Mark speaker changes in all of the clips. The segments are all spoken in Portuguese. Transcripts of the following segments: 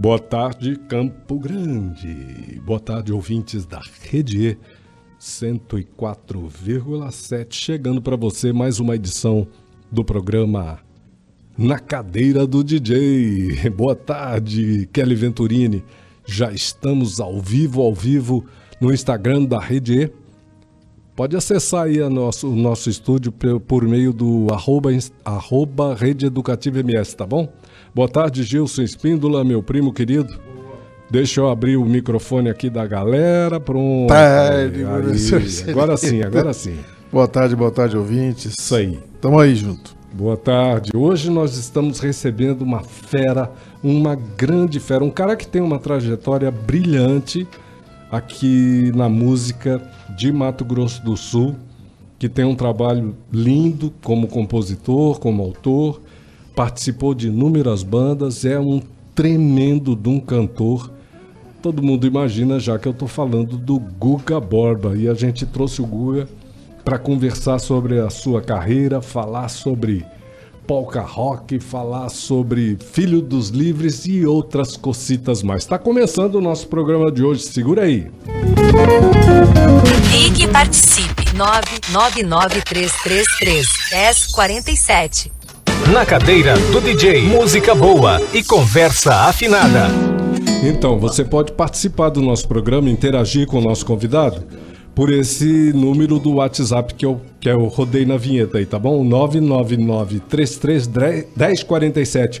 Speaker 1: Boa tarde, Campo Grande. Boa tarde, ouvintes da Rede E 104,7. Chegando para você mais uma edição do programa Na Cadeira do DJ. Boa tarde, Kelly Venturini. Já estamos ao vivo, ao vivo no Instagram da Rede E. Pode acessar aí nosso, o nosso estúdio por meio do arroba, arroba Rede Educativa MS, tá bom? Boa tarde, Gilson Espíndola, meu primo querido. Deixa eu abrir o microfone aqui da galera. Pronto.
Speaker 2: Tarde,
Speaker 1: aí, agora sim, agora sim.
Speaker 2: Boa tarde, boa tarde, ouvintes.
Speaker 1: Isso aí.
Speaker 2: Tamo aí junto.
Speaker 1: Boa tarde. Hoje nós estamos recebendo uma fera, uma grande fera, um cara que tem uma trajetória brilhante aqui na música de Mato Grosso do Sul, que tem um trabalho lindo como compositor, como autor participou de inúmeras bandas, é um tremendo de um cantor. Todo mundo imagina já que eu estou falando do Guga Borba e a gente trouxe o Guga para conversar sobre a sua carreira, falar sobre polka rock, falar sobre Filho dos Livres e outras cocitas mais. Está começando o nosse programa de hoje, segura aí.
Speaker 3: Ligue e participe 9993333 1047.
Speaker 4: Na cadeira do DJ, música boa e conversa afinada.
Speaker 1: Então, você pode participar do nosso programa, interagir com o nosso convidado por esse número do WhatsApp que eu, que eu rodei na vinheta aí, tá bom? 999-33-1047.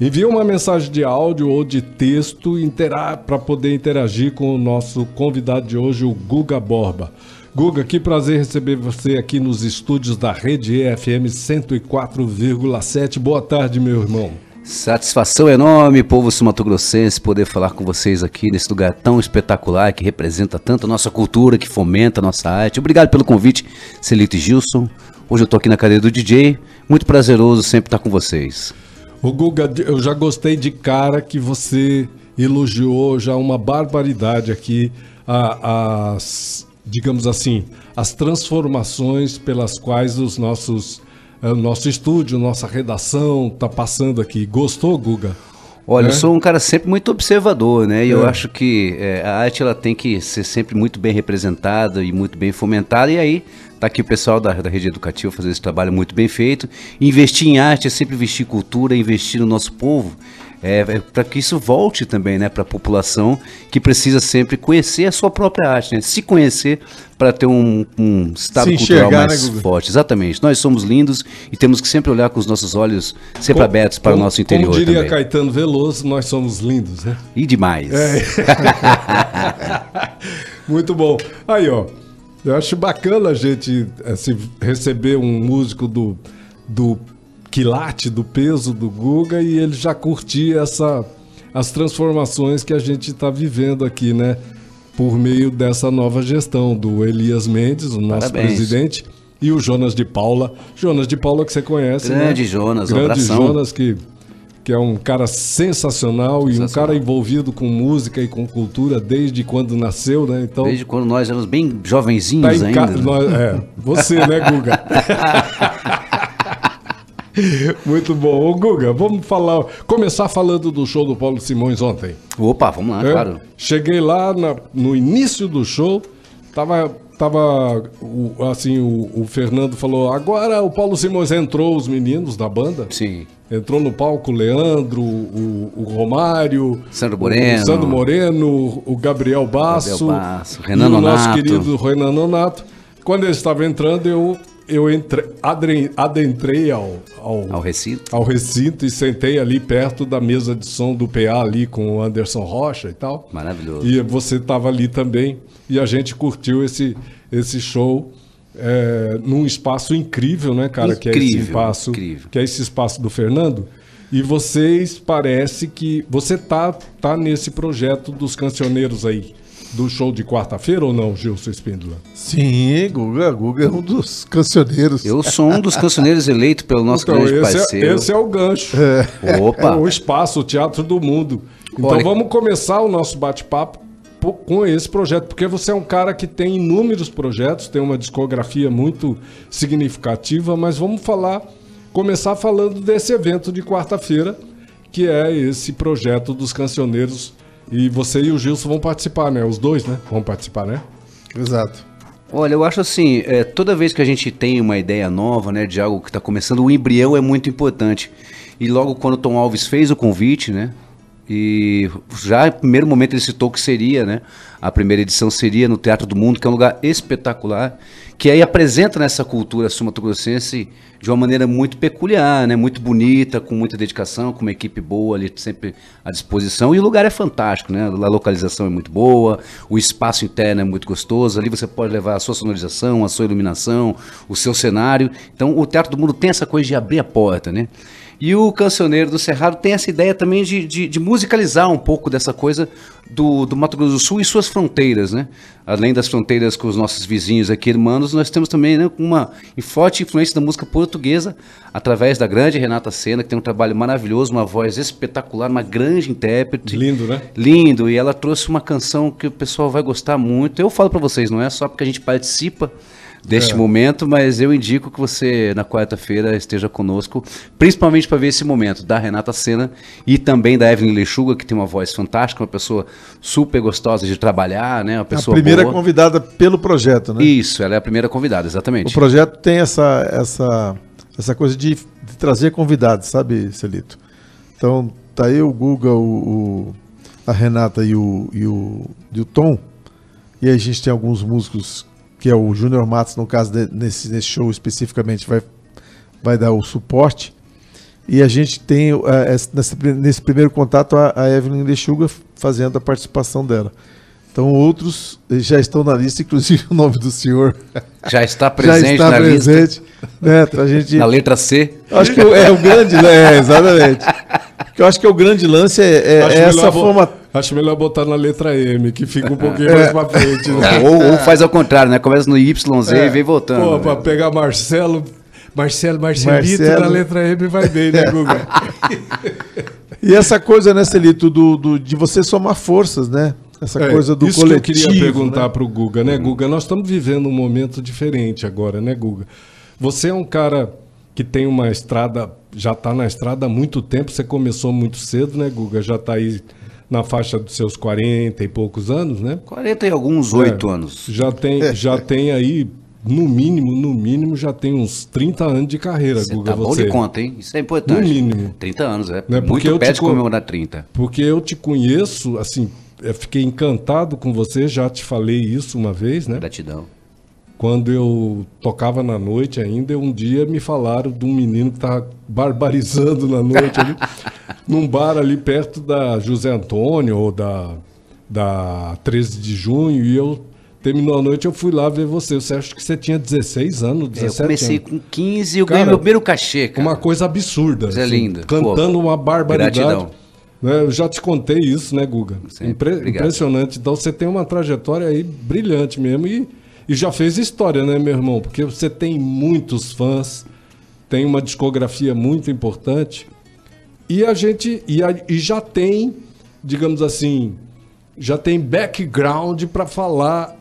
Speaker 1: Envie uma mensagem de áudio ou de texto para poder interagir com o nosso convidado de hoje, o Guga Borba. Guga, que prazer receber você aqui nos estúdios da Rede EFM 104,7. Boa tarde, meu irmão.
Speaker 5: Satisfação enorme, povo sumatogrossense, poder falar com vocês aqui nesse lugar tão espetacular que representa tanto a nossa cultura, que fomenta a nossa arte. Obrigado pelo convite, Celito e Gilson. Hoje eu tô aqui na cadeira do DJ. Muito prazeroso sempre estar com vocês.
Speaker 1: O Guga, eu já gostei de cara que você elogiou já uma barbaridade aqui as digamos assim, as transformações pelas quais os nossos o eh, nosso estúdio, nossa redação está passando aqui. Gostou, Guga?
Speaker 5: Olha, é? eu sou um cara sempre muito observador, né? E é. eu acho que é, a arte ela tem que ser sempre muito bem representada e muito bem fomentada. E aí tá aqui o pessoal da, da rede educativa fazendo esse trabalho muito bem feito. Investir em arte é sempre investir em cultura, investir no nosso povo é, é para que isso volte também né, para a população que precisa sempre conhecer a sua própria arte, né? se conhecer para ter um, um estado se cultural mais né, forte. Exatamente. Nós somos lindos e temos que sempre olhar com os nossos olhos sempre como, abertos para como, o nosso interior.
Speaker 1: Como diria
Speaker 5: também.
Speaker 1: Caetano Veloso, nós somos lindos, né?
Speaker 5: E demais. É.
Speaker 1: Muito bom. Aí, ó. Eu acho bacana a gente assim, receber um músico do, do quilate do peso do Guga e ele já curtia essa, as transformações que a gente está vivendo aqui, né? Por meio dessa nova gestão do Elias Mendes, o nosso Parabéns. presidente, e o Jonas de Paula. Jonas de Paula que você conhece,
Speaker 5: né? Grande né? Jonas,
Speaker 1: Grande
Speaker 5: abração.
Speaker 1: Jonas que que é um cara sensacional, sensacional, e um cara envolvido com música e com cultura desde quando nasceu, né?
Speaker 5: Então desde quando nós éramos bem jovenzinhos tá ainda.
Speaker 1: Nós, é, você, né, Guga? Muito bom. Ô, Guga, vamos falar, começar falando do show do Paulo Simões ontem.
Speaker 5: Opa, vamos lá, é, claro.
Speaker 1: Cheguei lá na, no início do show, tava, tava o, assim, o, o, Fernando falou, agora o Paulo Simões entrou, os meninos da banda.
Speaker 5: Sim.
Speaker 1: Entrou no palco o Leandro, o, o Romário,
Speaker 5: Sandro Moreno,
Speaker 1: o Sandro Moreno, o Gabriel Basso,
Speaker 5: Gabriel Basso Renan o
Speaker 1: nosso querido Renan Nonato. Quando ele estava entrando, eu eu entre, adentrei ao, ao,
Speaker 5: ao, recinto.
Speaker 1: ao recinto e sentei ali perto da mesa de som do PA ali com o Anderson Rocha e tal.
Speaker 5: Maravilhoso.
Speaker 1: E você estava ali também e a gente curtiu esse, esse show é, num espaço incrível, né, cara? que é esse
Speaker 5: Incrível,
Speaker 1: espaço,
Speaker 5: incrível.
Speaker 1: que é esse espaço do Fernando. E vocês parece que você tá tá nesse projeto dos cancioneiros aí do show de quarta-feira ou não, Gilson Espíndola?
Speaker 2: Sim, Guga. Guga é um dos cancioneiros.
Speaker 5: Eu sou um dos cancioneiros eleitos pelo nosso
Speaker 1: Então,
Speaker 5: grande
Speaker 1: esse é,
Speaker 5: parceiro.
Speaker 1: esse é o gancho.
Speaker 5: Opa!
Speaker 1: É o espaço, o teatro do mundo. Então
Speaker 5: Olha-
Speaker 1: vamos começar o nosso bate-papo po- com esse projeto, porque você é um cara que tem inúmeros projetos, tem uma discografia muito significativa, mas vamos falar, começar falando desse evento de quarta-feira, que é esse projeto dos cancioneiros. E você e o Gilson vão participar, né? Os dois, né? Vão participar, né?
Speaker 2: Exato.
Speaker 5: Olha, eu acho assim, é, toda vez que a gente tem uma ideia nova, né, de algo que está começando, o embrião é muito importante. E logo quando o Tom Alves fez o convite, né, e já no primeiro momento ele citou que seria, né, a primeira edição seria no Teatro do Mundo, que é um lugar espetacular, que aí apresenta nessa cultura sul-mato-grossense de uma maneira muito peculiar, né, muito bonita, com muita dedicação, com uma equipe boa ali sempre à disposição. E o lugar é fantástico, né, a localização é muito boa, o espaço interno é muito gostoso, ali você pode levar a sua sonorização, a sua iluminação, o seu cenário. Então o Teatro do Mundo tem essa coisa de abrir a porta, né? E o Cancioneiro do Cerrado tem essa ideia também de, de, de musicalizar um pouco dessa coisa do, do Mato Grosso do Sul e suas fronteiras, né? Além das fronteiras com os nossos vizinhos aqui, irmãos, nós temos também né, uma forte influência da música portuguesa, através da grande Renata Senna, que tem um trabalho maravilhoso, uma voz espetacular, uma grande intérprete.
Speaker 1: Lindo, né?
Speaker 5: Lindo, e ela trouxe uma canção que o pessoal vai gostar muito. Eu falo pra vocês, não é só porque a gente participa deste momento, mas eu indico que você na quarta-feira esteja conosco, principalmente para ver esse momento da Renata Senna e também da Evelyn Lechuga, que tem uma voz fantástica, uma pessoa super gostosa de trabalhar, né? Uma
Speaker 2: A
Speaker 5: pessoa
Speaker 2: primeira
Speaker 5: boa.
Speaker 2: convidada pelo projeto, né?
Speaker 5: Isso, ela é a primeira convidada,
Speaker 2: O
Speaker 5: exatamente.
Speaker 2: projeto tem essa, essa, essa coisa de, de trazer convidados, sabe, Celito? Então, tá aí o Guga, o, o- a Renata e o, e, o, e o Tom. E aí a gente tem alguns músicos, que é o Júnior Matos, no caso, de- nesse, nesse show especificamente, vai, vai dar o suporte. E a gente tem, eh, esse- nesse, nesse primeiro contato, a, a Evelyn Lechuga fazendo a participação dela. Então, outros eh, já estão na lista, inclusive o nome do senhor
Speaker 5: Já está
Speaker 2: já
Speaker 5: presente
Speaker 2: está
Speaker 5: na lista,
Speaker 2: presente, né? Pra gente.
Speaker 5: na letra C.
Speaker 2: Acho que é o grande, é, exatamente. Eu acho que o grande lance é, é- é essa forma.
Speaker 1: Acho melhor botar na letra M, que fica um pouquinho mais pra frente, né?
Speaker 5: ou, ou faz ao contrário, né? Começa no YZ e vem voltando.
Speaker 1: Pô,
Speaker 5: né?
Speaker 1: pra pegar Marcelo, Marcelo, Marcelito
Speaker 2: Marcelo.
Speaker 1: na letra M vai bem, né, Guga?
Speaker 2: E essa coisa, né, Celito, do, do- de você somar forças, né? Essa
Speaker 1: É,
Speaker 2: coisa do
Speaker 1: isso
Speaker 2: coletivo.
Speaker 1: que eu queria perguntar
Speaker 2: né?
Speaker 1: pro Guga, né, Guga? Nós estamos vivendo um momento diferente agora, né, Guga? Você é um cara que tem uma estrada, já está na estrada há muito tempo, você começou muito cedo, né, Guga? Já está aí na faixa dos seus 40 e poucos anos, né?
Speaker 5: 40 e alguns, 8
Speaker 1: É,
Speaker 5: anos.
Speaker 1: Já tem, já tem aí, no mínimo, no mínimo, já tem uns 30 anos de carreira,
Speaker 5: Você
Speaker 1: Guga.
Speaker 5: tá bom
Speaker 1: você.
Speaker 5: de conta, hein? Isso é importante.
Speaker 1: No mínimo.
Speaker 5: 30 anos, é.
Speaker 1: Né, porque eu
Speaker 5: Muito
Speaker 1: te
Speaker 5: perto de
Speaker 1: co-
Speaker 5: comemorar 30.
Speaker 1: Porque eu te conheço, assim, eu fiquei encantado com você, já te falei isso uma vez, né?
Speaker 5: Gratidão.
Speaker 1: Quando eu tocava na noite ainda, um dia me falaram de um menino que estava barbarizando na noite ali, num bar ali perto da José Antônio ou da, da 13 de junho, e eu terminou a noite, eu fui lá ver você. Você acha que você tinha 16 anos,
Speaker 5: É,
Speaker 1: 17
Speaker 5: eu comecei
Speaker 1: anos?
Speaker 5: com 15 e eu ganhei meu primeiro cachê, cara.
Speaker 1: Uma coisa absurda.
Speaker 5: Coisa linda.
Speaker 1: Cantando
Speaker 5: Pô,
Speaker 1: uma barbaridade.
Speaker 5: gratidão.
Speaker 1: Né, Eu já te contei isso, né, Guga? Impre-
Speaker 5: Obrigado.
Speaker 1: impressionante. Então você tem uma trajetória aí brilhante mesmo e, e já fez história, né, meu irmão? Porque você tem muitos fãs, tem uma discografia muito importante e a gente e, a- e já tem, digamos assim, já tem background para falar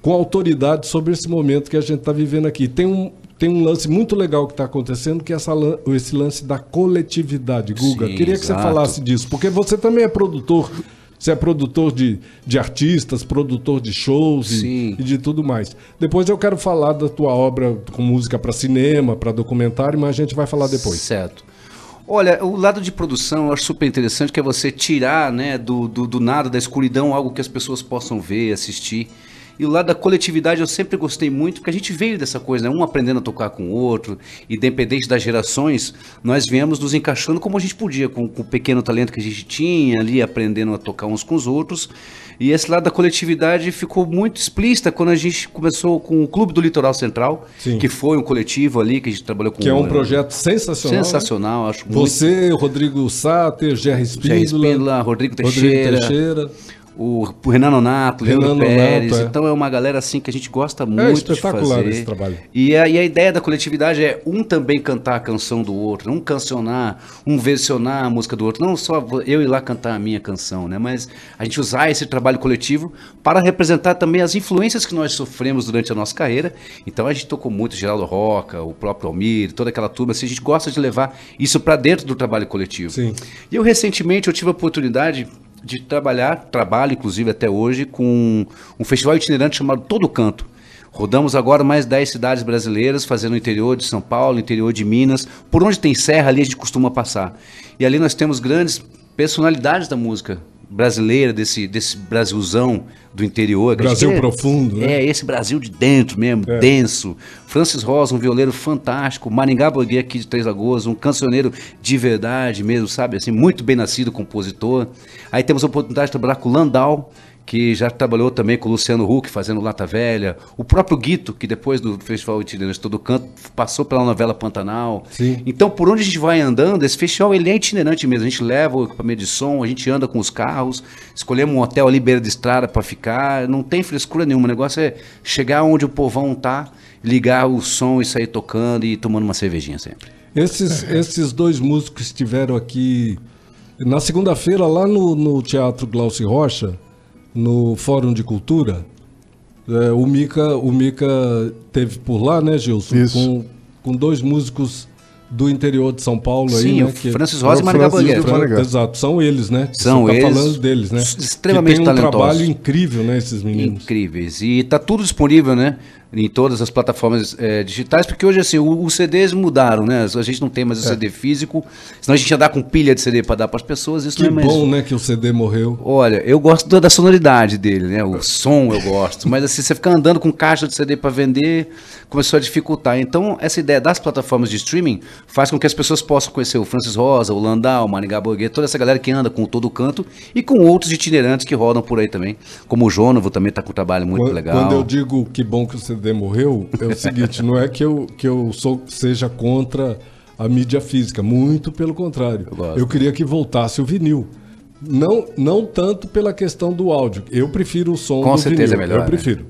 Speaker 1: com autoridade sobre esse momento que a gente está vivendo aqui. Tem um, tem um lance muito legal que está acontecendo, que é essa, esse lance da coletividade. Guga,
Speaker 5: Sim,
Speaker 1: queria que você
Speaker 5: exato.
Speaker 1: falasse disso, porque você também é produtor. Você é produtor de, de artistas, produtor de shows e, e de tudo mais. Depois eu quero falar da tua obra com música para cinema, para documentário, mas a gente vai falar depois.
Speaker 5: Certo. Olha, o lado de produção eu acho super interessante, que é você tirar né, do, do, do nada, da escuridão, algo que as pessoas possam ver, assistir. E o lado da coletividade eu sempre gostei muito, porque a gente veio dessa coisa, né? um aprendendo a tocar com o outro, independente das gerações, nós viemos nos encaixando como a gente podia, com, com o pequeno talento que a gente tinha ali, aprendendo a tocar uns com os outros. E esse lado da coletividade ficou muito explícita quando a gente começou com o Clube do Litoral Central,
Speaker 1: Sim.
Speaker 5: que foi um coletivo ali que a gente trabalhou com
Speaker 1: Que é um projeto sensacional. né?
Speaker 5: sensacional, acho muito.
Speaker 1: Você, Rodrigo Sáter, Jerry Espíndola,
Speaker 5: Espíndola, Rodrigo Teixeira,
Speaker 1: Teixeira.
Speaker 5: O, o Renan Nonato, Leandro
Speaker 1: Renan
Speaker 5: Pérez.
Speaker 1: Nonato, é.
Speaker 5: Então é uma galera assim que a gente gosta muito de
Speaker 1: espetacular
Speaker 5: fazer.
Speaker 1: esse trabalho.
Speaker 5: E a, e a ideia da coletividade é um também cantar a canção do outro, um cancionar, um versionar a música do outro. Não só eu ir lá cantar a minha canção, né? Mas a gente usar esse trabalho coletivo para representar também as influências que nós sofremos durante a nossa carreira. Então a gente tocou muito Geraldo Roca, o próprio Almir, toda aquela turma. Assim, a gente gosta de levar isso para dentro do trabalho coletivo.
Speaker 1: Sim.
Speaker 5: E eu recentemente eu tive a oportunidade de trabalhar, trabalho inclusive até hoje, com um festival itinerante chamado Todo Canto. Rodamos agora mais 10 cidades brasileiras, fazendo o interior de São Paulo, interior de Minas. Por onde tem serra ali a gente costuma passar. E ali nós temos grandes personalidades da música brasileira, desse, desse Brasilzão do interior.
Speaker 1: Brasil
Speaker 5: é-
Speaker 1: profundo, né?
Speaker 5: É, esse Brasil de dentro mesmo,
Speaker 1: É.
Speaker 5: denso. Francis Rosa, um violeiro fantástico. Maringá Borghi aqui de Três Lagoas, um cancioneiro de verdade mesmo, sabe? Assim, muito bem nascido compositor. Aí temos a oportunidade de trabalhar com o Landau, que já trabalhou também com o Luciano Huck, fazendo Lata Velha. O próprio Guito, que depois do Festival Itinerante Todo Canto, passou pela novela Pantanal.
Speaker 1: Sim.
Speaker 5: Então, por onde a gente vai andando, esse festival ele é itinerante mesmo. A gente leva o equipamento de som, a gente anda com os carros, escolhemos um hotel ali beira de estrada para ficar. Não tem frescura nenhuma. O negócio é chegar onde o povão tá, ligar o som e sair tocando e tomando uma cervejinha sempre.
Speaker 1: Esses, esses dois músicos estiveram aqui na segunda-feira lá no, no Teatro Glaucio Rocha, no Fórum de Cultura. É, o Mica, o Mica teve por lá, né, Gilson?
Speaker 2: Isso.
Speaker 1: Com, com dois músicos do interior de São Paulo aí,
Speaker 5: Sim,
Speaker 1: né?
Speaker 5: o Francis Rosa e Maringá Banguera.
Speaker 2: Maringá.
Speaker 1: Exato, são eles, né?
Speaker 5: São
Speaker 1: Você tá
Speaker 5: eles,
Speaker 1: falando deles, né?
Speaker 5: extremamente
Speaker 1: que tem um
Speaker 5: talentosos.
Speaker 1: trabalho incrível, né, esses meninos.
Speaker 5: Incríveis. E tá tudo disponível, né? Em todas as plataformas eh, digitais, porque hoje assim, os CDs mudaram, né? A gente não tem mais o
Speaker 1: É.
Speaker 5: CD físico, senão a gente ia dar com pilha de CD para dar para as pessoas, isso
Speaker 1: Que
Speaker 5: não é mais.
Speaker 1: bom, né, que o CD morreu.
Speaker 5: Olha, eu gosto da- da sonoridade dele, né? O som eu gosto, mas assim, você ficar andando com caixa de CD para vender, começou a dificultar. Então, essa ideia das plataformas de streaming faz com que as pessoas possam conhecer o Francis Rosa, o Landau, o Maringá Borghetti, toda essa galera que anda com todo canto e com outros itinerantes que rodam por aí também, como o Jônovo também tá com um trabalho muito
Speaker 1: Quando,
Speaker 5: legal.
Speaker 1: quando eu digo que bom que o CD morreu, é o seguinte, não é que eu, que eu sou, seja contra a mídia física, muito pelo contrário.
Speaker 5: Eu.
Speaker 1: Eu queria que voltasse o vinil. Não, não tanto pela questão do áudio. Eu prefiro o som
Speaker 5: Com
Speaker 1: do
Speaker 5: certeza
Speaker 1: vinil.
Speaker 5: é melhor,
Speaker 1: Eu prefiro.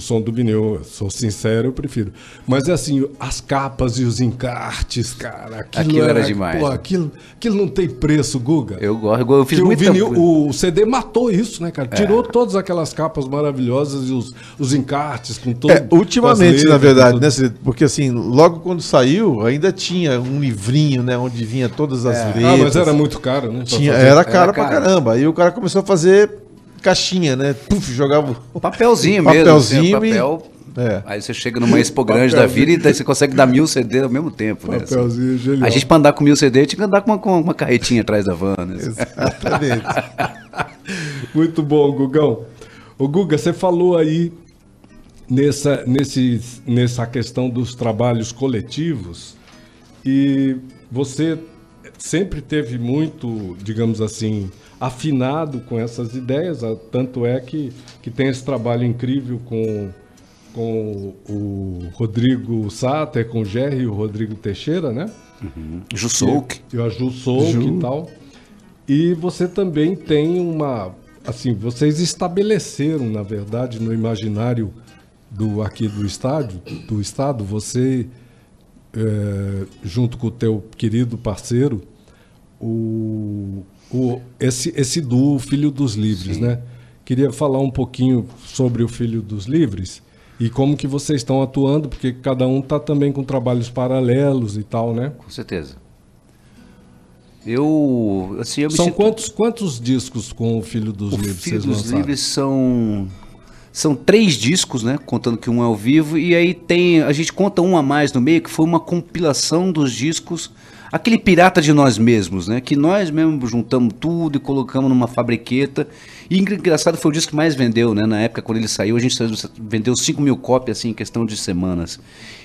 Speaker 1: O som do vinil, eu sou sincero, eu prefiro. Mas é assim, as capas e os encartes, cara, aquilo,
Speaker 5: Aquilo era demais,
Speaker 1: Pô,
Speaker 5: né?
Speaker 1: aquilo, aquilo não tem preço, Guga.
Speaker 5: Eu gosto, eu fiz
Speaker 1: Que o, vinil, o CD matou isso, né, cara?
Speaker 5: É.
Speaker 1: Tirou todas aquelas capas maravilhosas e os, os encartes com todo.
Speaker 2: É, ultimamente,
Speaker 1: com
Speaker 2: na
Speaker 1: letras,
Speaker 2: verdade, né? Porque assim, logo quando saiu, ainda tinha um livrinho, né, onde vinha todas as letras.
Speaker 1: Ah, mas era muito caro, né?
Speaker 2: Tinha, era caro pra
Speaker 5: caro.
Speaker 2: caramba. Aí o cara começou a fazer caixinha, né? Puf, jogava o
Speaker 5: Papelzinho mesmo.
Speaker 2: Papelzinho
Speaker 5: assim,
Speaker 2: e-
Speaker 5: papel.
Speaker 2: É.
Speaker 5: Aí você chega numa expo grande da vida e daí você consegue dar mil CD ao mesmo tempo, né? assim.
Speaker 1: Papelzinho genial.
Speaker 5: A gente pra andar com mil CD tinha que andar com uma, com uma carretinha atrás da van. Né?
Speaker 2: Exatamente.
Speaker 1: Muito bom, Gugão. O Guga, você falou aí nessa, nesse, nessa questão dos trabalhos coletivos e você sempre teve muito, digamos assim, afinado com essas ideias, tanto é que, que tem esse trabalho incrível com, com o Rodrigo Sater, com o Jerry e o Rodrigo Teixeira, né?
Speaker 5: Jussouk.
Speaker 1: E o Aju Souk
Speaker 2: Ju.
Speaker 1: e tal. E você também tem uma. Assim, vocês estabeleceram, na verdade, no imaginário do aqui do estádio, do estado, você, eh, junto com o teu querido parceiro, o, o, esse, esse duo Filho dos Livres, né? Queria falar um pouquinho sobre o Filho dos Livres e como que vocês estão atuando, porque cada um está também com trabalhos paralelos e tal, né?
Speaker 5: Com certeza. Eu, assim, eu
Speaker 1: São
Speaker 5: sinto...
Speaker 1: quantos, quantos discos com o Filho dos
Speaker 5: O
Speaker 1: Livros
Speaker 5: Filho
Speaker 1: vocês
Speaker 5: dos
Speaker 1: lançaram?
Speaker 5: Livres são são três discos, né? Contando que um é ao vivo e aí tem a gente conta um a mais no meio que foi uma compilação dos discos aquele pirata de nós mesmos, né? Que nós mesmos juntamos tudo e colocamos numa fabriqueta. E engraçado foi o disco que mais vendeu, né? Na época, quando ele saiu, a gente vendeu 5 mil cópias assim, em questão de semanas.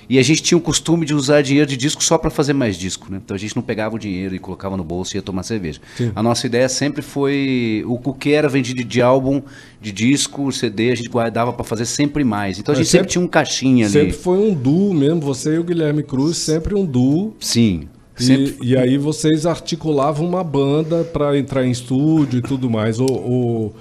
Speaker 5: E a gente tinha o costume de usar dinheiro de disco só para fazer mais disco, né? Então a gente não pegava o dinheiro e colocava no bolso e ia tomar cerveja.
Speaker 1: Sim.
Speaker 5: A nossa ideia sempre foi o, o que era vendido de álbum, de disco, CD, a gente guardava para fazer sempre mais. Então a
Speaker 1: Mas
Speaker 5: gente sempre,
Speaker 1: sempre-
Speaker 5: tinha um caixinha ali.
Speaker 1: Sempre foi um duo mesmo, você e o Guilherme Cruz, sempre um duo.
Speaker 5: Sim.
Speaker 1: E,
Speaker 5: Sempre
Speaker 1: e aí vocês articulavam uma banda para entrar em estúdio e tudo mais. Ou- ou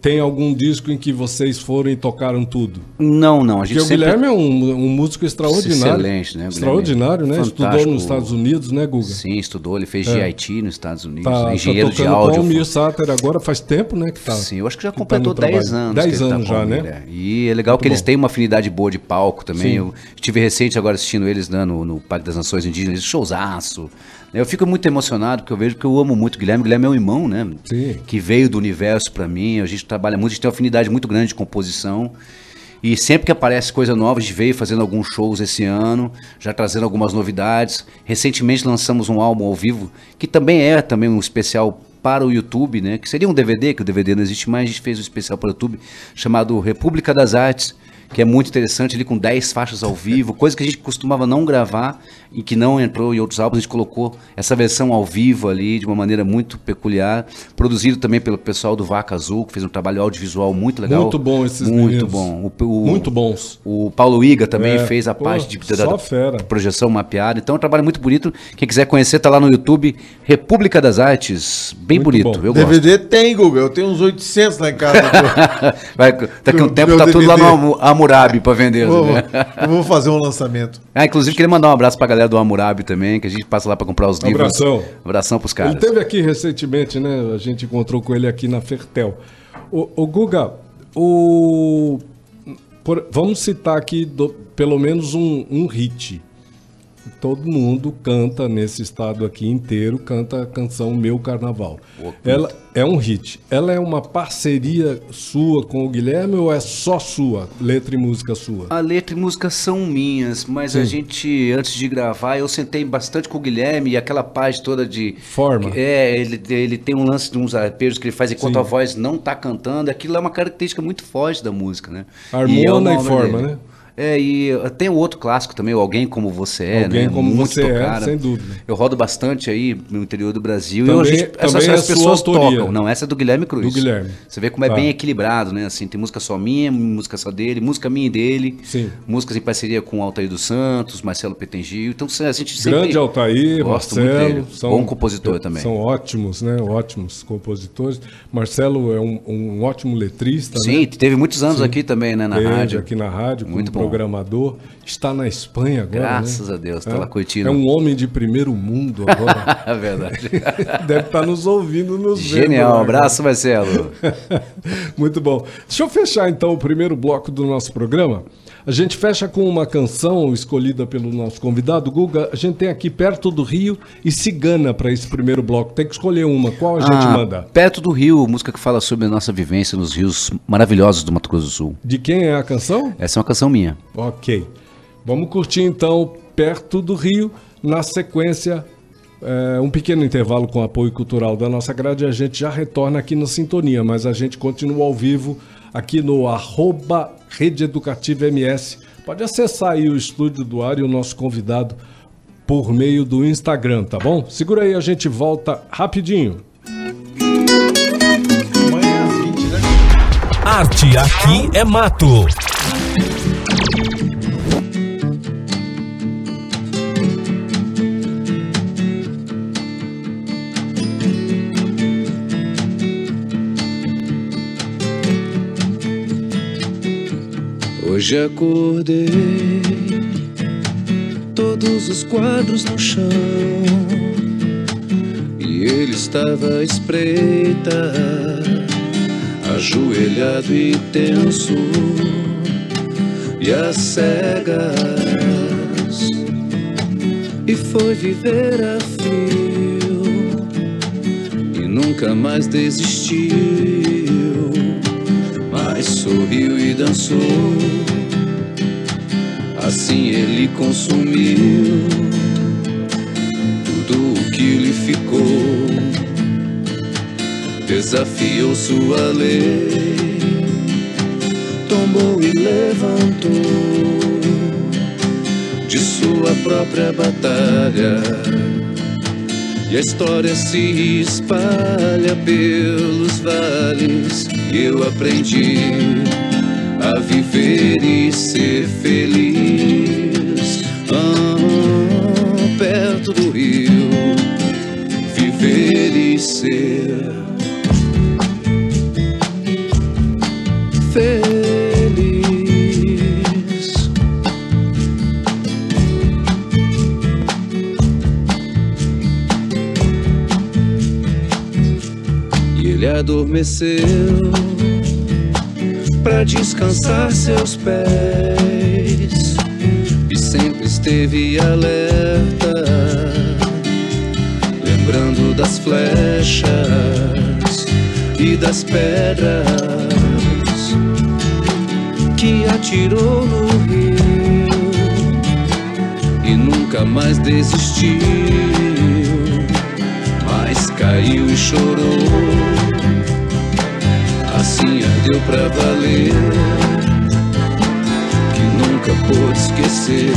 Speaker 1: tem algum disco em que vocês foram e tocaram tudo?
Speaker 5: Não, não. A gente
Speaker 1: Porque o
Speaker 5: sempre...
Speaker 1: Guilherme é um, um músico extraordinário.
Speaker 5: Excelente, né? O
Speaker 1: Extraordinário, né? Estudou
Speaker 5: fantástico.
Speaker 1: nos Estados Unidos, né, Guga?
Speaker 5: Sim, estudou. Ele fez GIT nos Estados Unidos.
Speaker 1: Tá,
Speaker 5: né? engenheiro
Speaker 1: tá
Speaker 5: de áudio.
Speaker 1: com o Mir Sater agora faz tempo, né? Que tá.
Speaker 5: Sim, eu acho que já
Speaker 1: que tá
Speaker 5: completou
Speaker 1: no
Speaker 5: 10
Speaker 1: trabalho.
Speaker 5: anos.
Speaker 1: 10
Speaker 5: que ele tá
Speaker 1: anos
Speaker 5: com
Speaker 1: já, né?
Speaker 5: Miller. E é legal que eles
Speaker 1: bom.
Speaker 5: têm uma afinidade boa de palco também.
Speaker 1: Sim.
Speaker 5: Eu estive recente agora assistindo eles né, no, no Parque das Nações Indígenas, showzaço. Eu fico muito emocionado porque eu vejo que eu amo muito o Guilherme. O Guilherme é um irmão, né?
Speaker 1: Sim.
Speaker 5: Que veio do universo pra mim. A gente trabalha muito, a gente tem uma afinidade muito grande de composição. E sempre que aparece coisa nova, a gente veio fazendo alguns shows esse ano, já trazendo algumas novidades. Recentemente lançamos um álbum ao vivo, que também é também um especial para o YouTube, né? Que seria um DVD, que o DVD não existe mais, a gente fez um especial para o YouTube, chamado República das Artes, que é muito interessante, ali com 10 faixas ao vivo, coisa que a gente costumava não gravar e que não entrou em outros álbuns, a gente colocou essa versão ao vivo ali, de uma maneira muito peculiar, produzido também pelo pessoal do Vaca Azul, que fez um trabalho audiovisual muito legal.
Speaker 1: Muito bom esses
Speaker 5: Muito
Speaker 1: meninos.
Speaker 5: bom. O- o-
Speaker 1: Muito bons.
Speaker 5: o Paulo Iga também
Speaker 1: É,
Speaker 5: fez a
Speaker 1: pô,
Speaker 5: parte de, da, da projeção mapeada. Então é um trabalho muito bonito. Quem quiser conhecer, tá lá no YouTube, República das Artes. Bem
Speaker 1: Muito
Speaker 5: bonito,
Speaker 1: bom.
Speaker 5: eu gosto.
Speaker 2: DVD tem, Google. Eu tenho uns 800 lá em casa.
Speaker 5: Vai, daqui a um tempo tá tudo lá
Speaker 2: DVD.
Speaker 5: no Hammurabi pra vender.
Speaker 2: vou,
Speaker 5: né?
Speaker 2: eu vou fazer um lançamento.
Speaker 5: Ah, inclusive, queria mandar um abraço pra galera do Hammurabi também, que a gente passa lá pra comprar os livros.
Speaker 1: Abração.
Speaker 5: Abração pros caras.
Speaker 1: Ele teve aqui recentemente, né? A gente encontrou com ele aqui na Fertel. O, o Guga, o, por- vamos citar aqui do- pelo menos um, um hit. Todo mundo canta nesse estado aqui inteiro, canta a canção Meu Carnaval. Ela é um hit. Ela é uma parceria sua com o Guilherme ou é só sua? Letra e música sua?
Speaker 5: A letra e música são minhas, mas a
Speaker 1: Sim.
Speaker 5: gente, antes de gravar, eu sentei bastante com o Guilherme e aquela parte toda de.
Speaker 1: Forma.
Speaker 5: É, ele, ele tem um lance de uns arpejos que ele faz enquanto
Speaker 1: Sim.
Speaker 5: a voz não tá cantando. Aquilo é uma característica muito forte da música, né?
Speaker 1: Harmona
Speaker 5: é o
Speaker 1: e forma,
Speaker 5: dele.
Speaker 1: né?
Speaker 5: É, e tem o outro clássico também, o Alguém Como Você É,
Speaker 1: Alguém
Speaker 5: né?
Speaker 1: Como
Speaker 5: Muito
Speaker 1: Você É,
Speaker 5: tocada.
Speaker 1: sem dúvida.
Speaker 5: Eu rodo bastante aí no interior do Brasil.
Speaker 1: Também-
Speaker 5: e a gente, essas,
Speaker 1: é
Speaker 5: as pessoas tocam. Não, essa é do Guilherme Cruz.
Speaker 1: Do Guilherme.
Speaker 5: Você vê como é
Speaker 1: Tá.
Speaker 5: bem equilibrado, né? Assim, tem música só minha, música só dele, música minha e dele.
Speaker 1: Sim.
Speaker 5: Músicas em parceria com o Altair dos Santos, Marcelo Petengil. Então a gente sempre...
Speaker 1: Grande Altair,
Speaker 5: Gosto muito
Speaker 1: Marcelo.
Speaker 5: dele. Bom compositor também.
Speaker 1: São ótimos, né? Ótimos compositores. Marcelo é um, um ótimo letrista,
Speaker 5: Sim,
Speaker 1: né?
Speaker 5: teve muitos anos aqui também, né? Na
Speaker 1: Teve
Speaker 5: rádio.
Speaker 1: aqui na rádio,
Speaker 5: Muito bom.
Speaker 1: Programador. Está na Espanha agora,
Speaker 5: Graças
Speaker 1: né?
Speaker 5: a Deus, tá
Speaker 1: É.
Speaker 5: lá curtindo.
Speaker 1: É um homem de primeiro mundo agora.
Speaker 5: É verdade.
Speaker 1: Deve estar nos ouvindo, nos vendo.
Speaker 5: Genial.
Speaker 1: né,
Speaker 5: Abraço, Marcelo.
Speaker 1: Muito bom. Deixa eu fechar então o primeiro bloco do nosso programa. A gente fecha com uma canção escolhida pelo nosso convidado, Guga. A gente tem aqui Perto do Rio e Cigana para esse primeiro bloco. Tem que escolher uma. Qual a gente
Speaker 5: Ah,
Speaker 1: manda?
Speaker 5: Perto do Rio, música que fala sobre a nossa vivência nos rios maravilhosos do Mato Grosso do Sul.
Speaker 1: De quem é a canção?
Speaker 5: Essa é uma canção minha.
Speaker 1: Ok. Vamos curtir então Perto do Rio. Na sequência, é, um pequeno intervalo com apoio cultural da nossa grade. e A gente já retorna aqui na Sintonia, mas a gente continua ao vivo aqui no arroba Rede Educativa MS. Pode acessar aí o estúdio do ar e o nosso convidado por meio do Instagram, tá bom? Segura aí, a gente volta rapidinho.
Speaker 2: Amanhã às 20, né?
Speaker 4: Arte aqui é mato.
Speaker 6: Hoje acordei, todos os quadros no chão, e ele estava à espreita, ajoelhado e tenso, e às cegas, e foi viver a fio, e nunca mais desistiu mas sorriu e dançou. Assim ele consumiu tudo o que lhe ficou.
Speaker 5: Desafiou sua lei, tombou e levantou de sua própria batalha. E a história se espalha pelos vales. E eu aprendi a viver e ser feliz. Ah, perto do rio, viver e ser feliz. E ele adormeceu para descansar seus pés. E sempre esteve alerta, lembrando das flechas e das pedras que atirou no rio. E nunca mais desistiu, mas caiu e chorou ardeu pra valer que nunca pôde esquecer.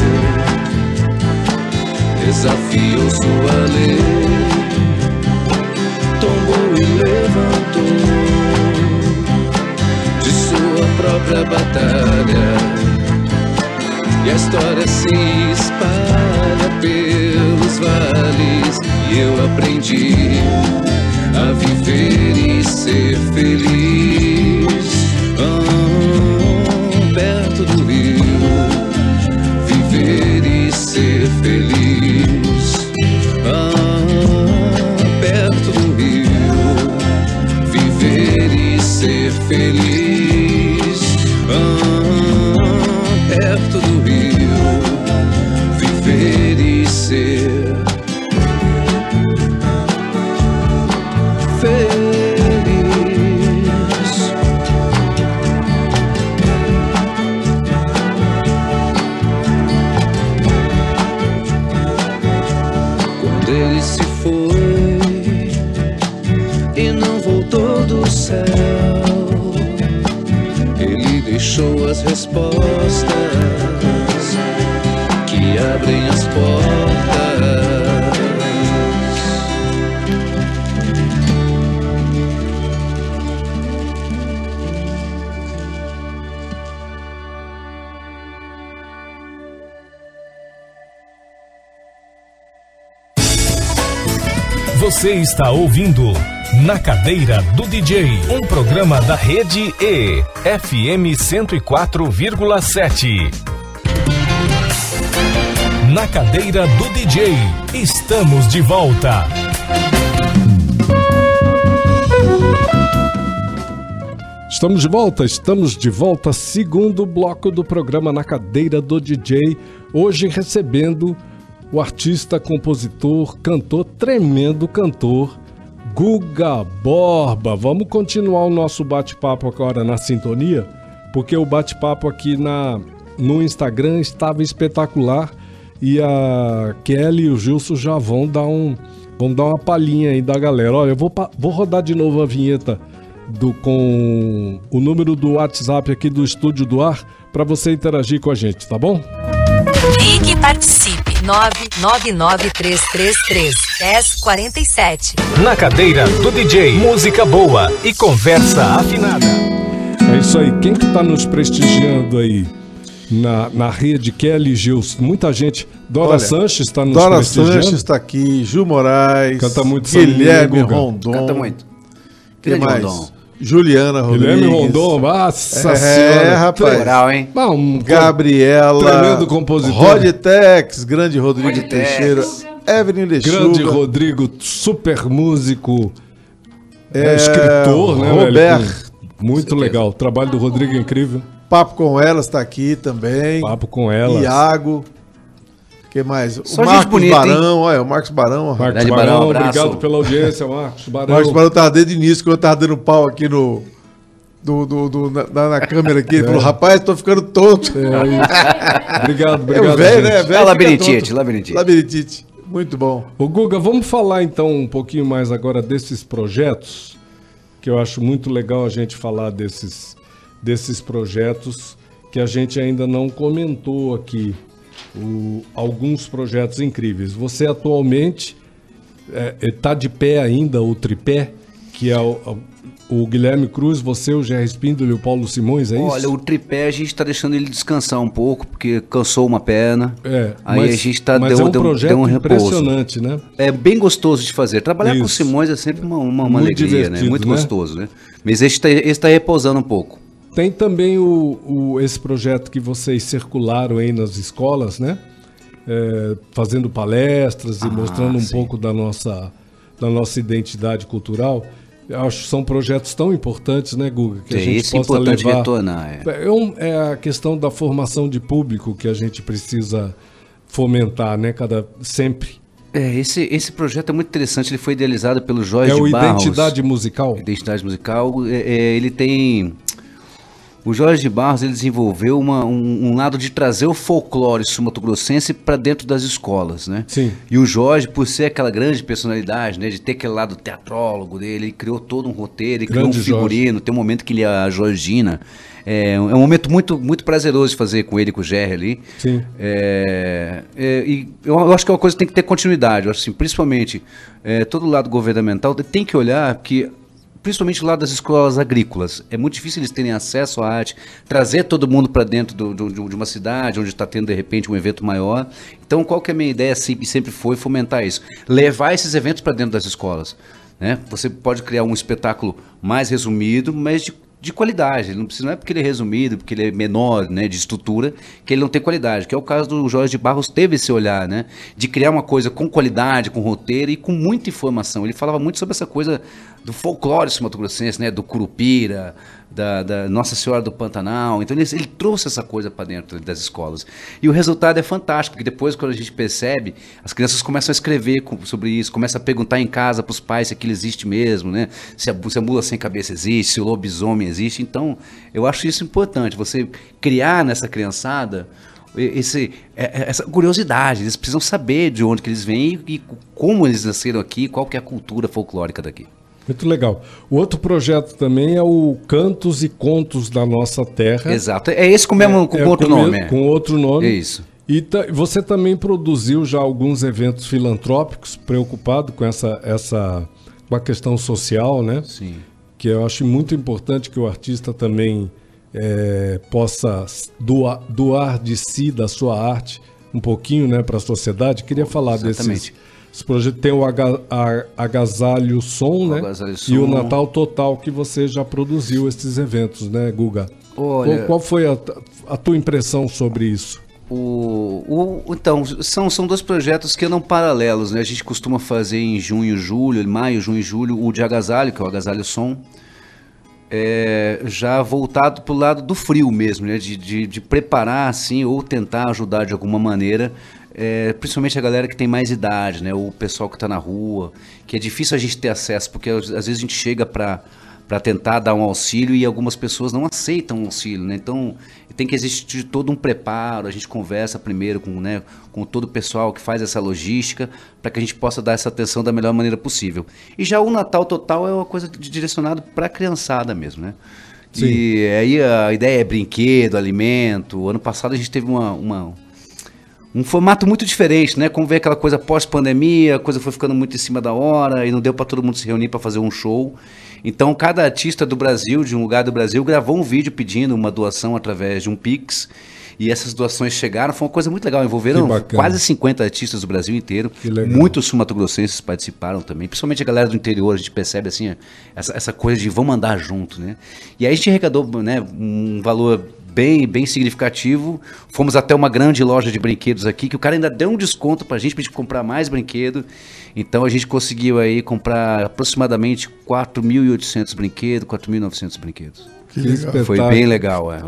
Speaker 5: Desafiou sua lei tombou e levantou de sua própria batalha. E a história se espalha pelos vales e eu aprendi a viver e ser feliz ah, perto do rio viver e ser feliz. Ah, perto do rio viver e ser feliz
Speaker 4: está ouvindo Na Cadeira do DJ, um programa da rede E, FM 104,7. Na Cadeira do DJ, estamos de volta.
Speaker 1: Estamos de volta, estamos de volta, segundo bloco do programa Na Cadeira do DJ. Hoje recebendo o artista, compositor, cantor, tremendo cantor, Guga Borba. Vamos continuar o nosso bate-papo agora na sintonia, porque o bate-papo aqui na, no Instagram estava espetacular e a Kelly e o Gilson já vão dar um. Vão dar uma palhinha aí da galera. Olha, eu vou, vou rodar de novo a vinheta do, com o número do WhatsApp aqui do Estúdio do Ar para você interagir com a gente, tá bom?
Speaker 3: Ligue e participe. 99933331047.
Speaker 4: Na Cadeira do DJ, música boa e conversa afinada.
Speaker 1: É isso aí. Quem que tá nos prestigiando aí na, na rede Kelly e Gilson? Muita gente. Dora
Speaker 2: Olha,
Speaker 1: Sanches está nos
Speaker 2: Dora. Sanches está aqui, Ju Moraes,
Speaker 1: Canta muito
Speaker 2: Guilherme. Rondon.
Speaker 7: Canta muito.
Speaker 2: que
Speaker 7: Grande
Speaker 2: mais?
Speaker 7: Rondon.
Speaker 2: Juliana Rodrigues.
Speaker 1: Guilherme Rondon, nossa
Speaker 2: É,
Speaker 1: senhora.
Speaker 2: rapaz.
Speaker 7: Moral, hein?
Speaker 1: Um
Speaker 2: Gabriela.
Speaker 1: Tremendo compositor.
Speaker 2: Rod Tex, grande Rodrigo
Speaker 7: Rod Tex.
Speaker 2: Teixeira. Evelyn Lechuga.
Speaker 1: grande Rodrigo, super músico, é,
Speaker 2: É,
Speaker 1: escritor, né,
Speaker 2: Roberto.
Speaker 1: velho? Muito legal. O trabalho do Rodrigo é incrível.
Speaker 2: Papo com elas está aqui também.
Speaker 1: Papo com ela.
Speaker 2: Iago. Que mais?
Speaker 7: Só
Speaker 2: o Marcos
Speaker 7: bonita, hein?
Speaker 2: Barão, olha, o Marcos Barão.
Speaker 1: Marcos Barão,
Speaker 7: Barão,
Speaker 1: obrigado pela audiência, Marcos Barão.
Speaker 2: Marcos Barão tava desde o início, quando eu tava dando pau aqui no. Do, do, do- na, na- câmera aqui. Ele falou, rapaz, tô ficando tonto.
Speaker 1: É, aí. obrigado,
Speaker 2: É
Speaker 1: obrigado.
Speaker 2: o velho,
Speaker 1: gente.
Speaker 2: né? Velho
Speaker 7: É labirintite, labirintite.
Speaker 2: Labirintite. Muito bom.
Speaker 1: Ô Guga, vamos falar então um pouquinho mais agora desses projetos. que eu acho muito legal a gente falar desses, desses projetos que a gente ainda não comentou aqui. O- alguns projetos incríveis. Você atualmente está de pé ainda o tripé, que é o, o Guilherme Cruz, você, o Gerry Spindler e o Paulo Simões, é isso?
Speaker 5: Olha, o tripé a gente está deixando ele descansar um pouco, porque cansou uma perna.
Speaker 1: É,
Speaker 5: Aí a gente tá,
Speaker 1: mas
Speaker 5: deu,
Speaker 1: é um
Speaker 5: deu-
Speaker 1: projeto
Speaker 5: deu um repouso.
Speaker 1: impressionante, né?
Speaker 5: É bem gostoso de fazer. Trabalhar com o
Speaker 1: Isso.
Speaker 5: Simões é sempre uma, uma, uma alegria, né? Muito
Speaker 1: né?
Speaker 5: gostoso, né? Mas esse está tá repousando um pouco.
Speaker 1: Tem também o, o- esse projeto que vocês circularam aí nas escolas, né? É, fazendo palestras e mostrando um
Speaker 5: Ah, sim.
Speaker 1: pouco da nossa, da nossa identidade cultural. Eu acho que são projetos tão importantes, né, Guga? Que a
Speaker 5: É
Speaker 1: gente
Speaker 5: isso é
Speaker 1: possa
Speaker 5: importante
Speaker 1: levar.
Speaker 5: retornar. É.
Speaker 1: É, um- é a questão da formação de público que a gente precisa fomentar, né? Cada sempre.
Speaker 5: É, esse, esse projeto é muito interessante. Ele foi idealizado pelo Jorge
Speaker 1: É o
Speaker 5: Barros.
Speaker 1: identidade musical.
Speaker 5: Identidade musical. é, é, ele tem. O Jorge de Barros ele desenvolveu uma- um, um lado de trazer o folclore sumatogrossense para dentro das escolas, né?
Speaker 1: Sim.
Speaker 5: E o Jorge, por ser aquela grande personalidade, né, de ter aquele lado teatrólogo dele, ele criou todo um roteiro, ele criou um
Speaker 1: Grande Jorge.
Speaker 5: figurino. Tem um momento que ele é a Georgina. É, um é um momento muito, muito prazeroso de fazer com ele, com o Jerry ali.
Speaker 1: Sim.
Speaker 5: É, é, e eu, acho que é uma coisa que tem que ter continuidade. Eu acho assim, principalmente é, todo o lado governamental tem que olhar que principalmente lado das escolas agrícolas. É muito difícil eles terem acesso à arte, trazer todo mundo para dentro do- do- de uma cidade onde está tendo de repente um evento maior. Então, qual que é a minha ideia sempre, sempre foi fomentar isso, levar esses eventos para dentro das escolas. Né? Você pode criar um espetáculo mais resumido, mas de de qualidade. Ele não precisa, não é porque ele é resumido, porque ele é menor, né, de estrutura, que ele não tem qualidade. Que é o caso do Jorge de Barros teve esse olhar, né, de criar uma coisa com qualidade, com roteiro e com muita informação. Ele falava muito sobre essa coisa do folclore sumatogrossense, né, do curupira, da, da Nossa Senhora do Pantanal. Então ele, ele trouxe essa coisa para dentro das escolas. E o resultado é fantástico, porque depois quando a gente percebe, as crianças começam a escrever com- sobre isso, começam a perguntar em casa para os pais se aquilo existe mesmo, né? Se a, se a mula sem cabeça existe, se o lobisomem existe. Então, eu acho isso importante, você criar nessa criançada esse, é- é- essa curiosidade. Eles precisam saber de onde que eles vêm e, e como eles nasceram aqui, qual que é a cultura folclórica daqui.
Speaker 1: Muito legal. O outro projeto também é o Cantos e Contos da Nossa Terra.
Speaker 5: Exato. É esse com, mesmo, com
Speaker 1: É,
Speaker 5: outro
Speaker 1: com
Speaker 5: nome.
Speaker 1: me-
Speaker 5: é.
Speaker 1: Com outro nome.
Speaker 5: É isso.
Speaker 1: E você também produziu já alguns eventos filantrópicos, preocupado com essa, essa com a questão social, né?
Speaker 5: Sim.
Speaker 1: Que eu acho muito importante que o artista também eh, possa doar, doar de si, da sua arte, um pouquinho né, para a sociedade. Queria falar desses
Speaker 5: Exatamente.
Speaker 1: Esse projeto. Tem o aga, a- Agasalho Som, né?
Speaker 5: Agasalho
Speaker 1: E o
Speaker 5: Som.
Speaker 1: Natal Total, que você já produziu esses eventos, né, Guga?
Speaker 5: Olha-
Speaker 1: Qual, qual foi a, a tua impressão sobre isso?
Speaker 5: O, o- então, são, são dois projetos que andam paralelos, né? A gente costuma fazer em junho, julho, maio, junho e julho, o de agasalho, que é o agasalho som, é, já voltado para o lado do frio mesmo, né? De, de, de preparar, assim, ou tentar ajudar de alguma maneira, é, principalmente a galera que tem mais idade, né? O pessoal que está na rua, que é difícil a gente ter acesso, porque às vezes a gente chega para para tentar dar um auxílio e algumas pessoas não aceitam o auxílio, né? Então tem que existir todo um preparo, a gente conversa primeiro com, né, com todo o pessoal que faz essa logística para que a gente possa dar essa atenção da melhor maneira possível. E já o Natal Total é uma coisa direcionado para a criançada mesmo, né? E aí a ideia é brinquedo, alimento. Ano passado a gente teve uma, uma, um formato muito diferente, né? Como ver aquela coisa pós-pandemia, a coisa foi ficando muito em cima da hora e não deu para todo mundo se reunir para fazer um show. Então, cada artista do Brasil, de um lugar do Brasil, gravou um vídeo pedindo uma doação através de um Pix. E essas doações chegaram, foi uma coisa muito legal. Envolveram quase 50 artistas do Brasil inteiro. Muitos sumatogrossenses participaram também, principalmente a galera do interior. A gente percebe assim, essa, essa coisa de vamos andar junto, né? E aí a gente arrecadou né, um valor bem, bem significativo. Fomos até uma grande loja de brinquedos aqui, que o cara ainda deu um desconto pra gente, pra gente comprar mais brinquedo. Então a gente conseguiu aí comprar aproximadamente 4.800 brinquedos, 4.900 brinquedos.
Speaker 2: Que legal.
Speaker 1: espetáculo.
Speaker 5: Foi bem legal, é.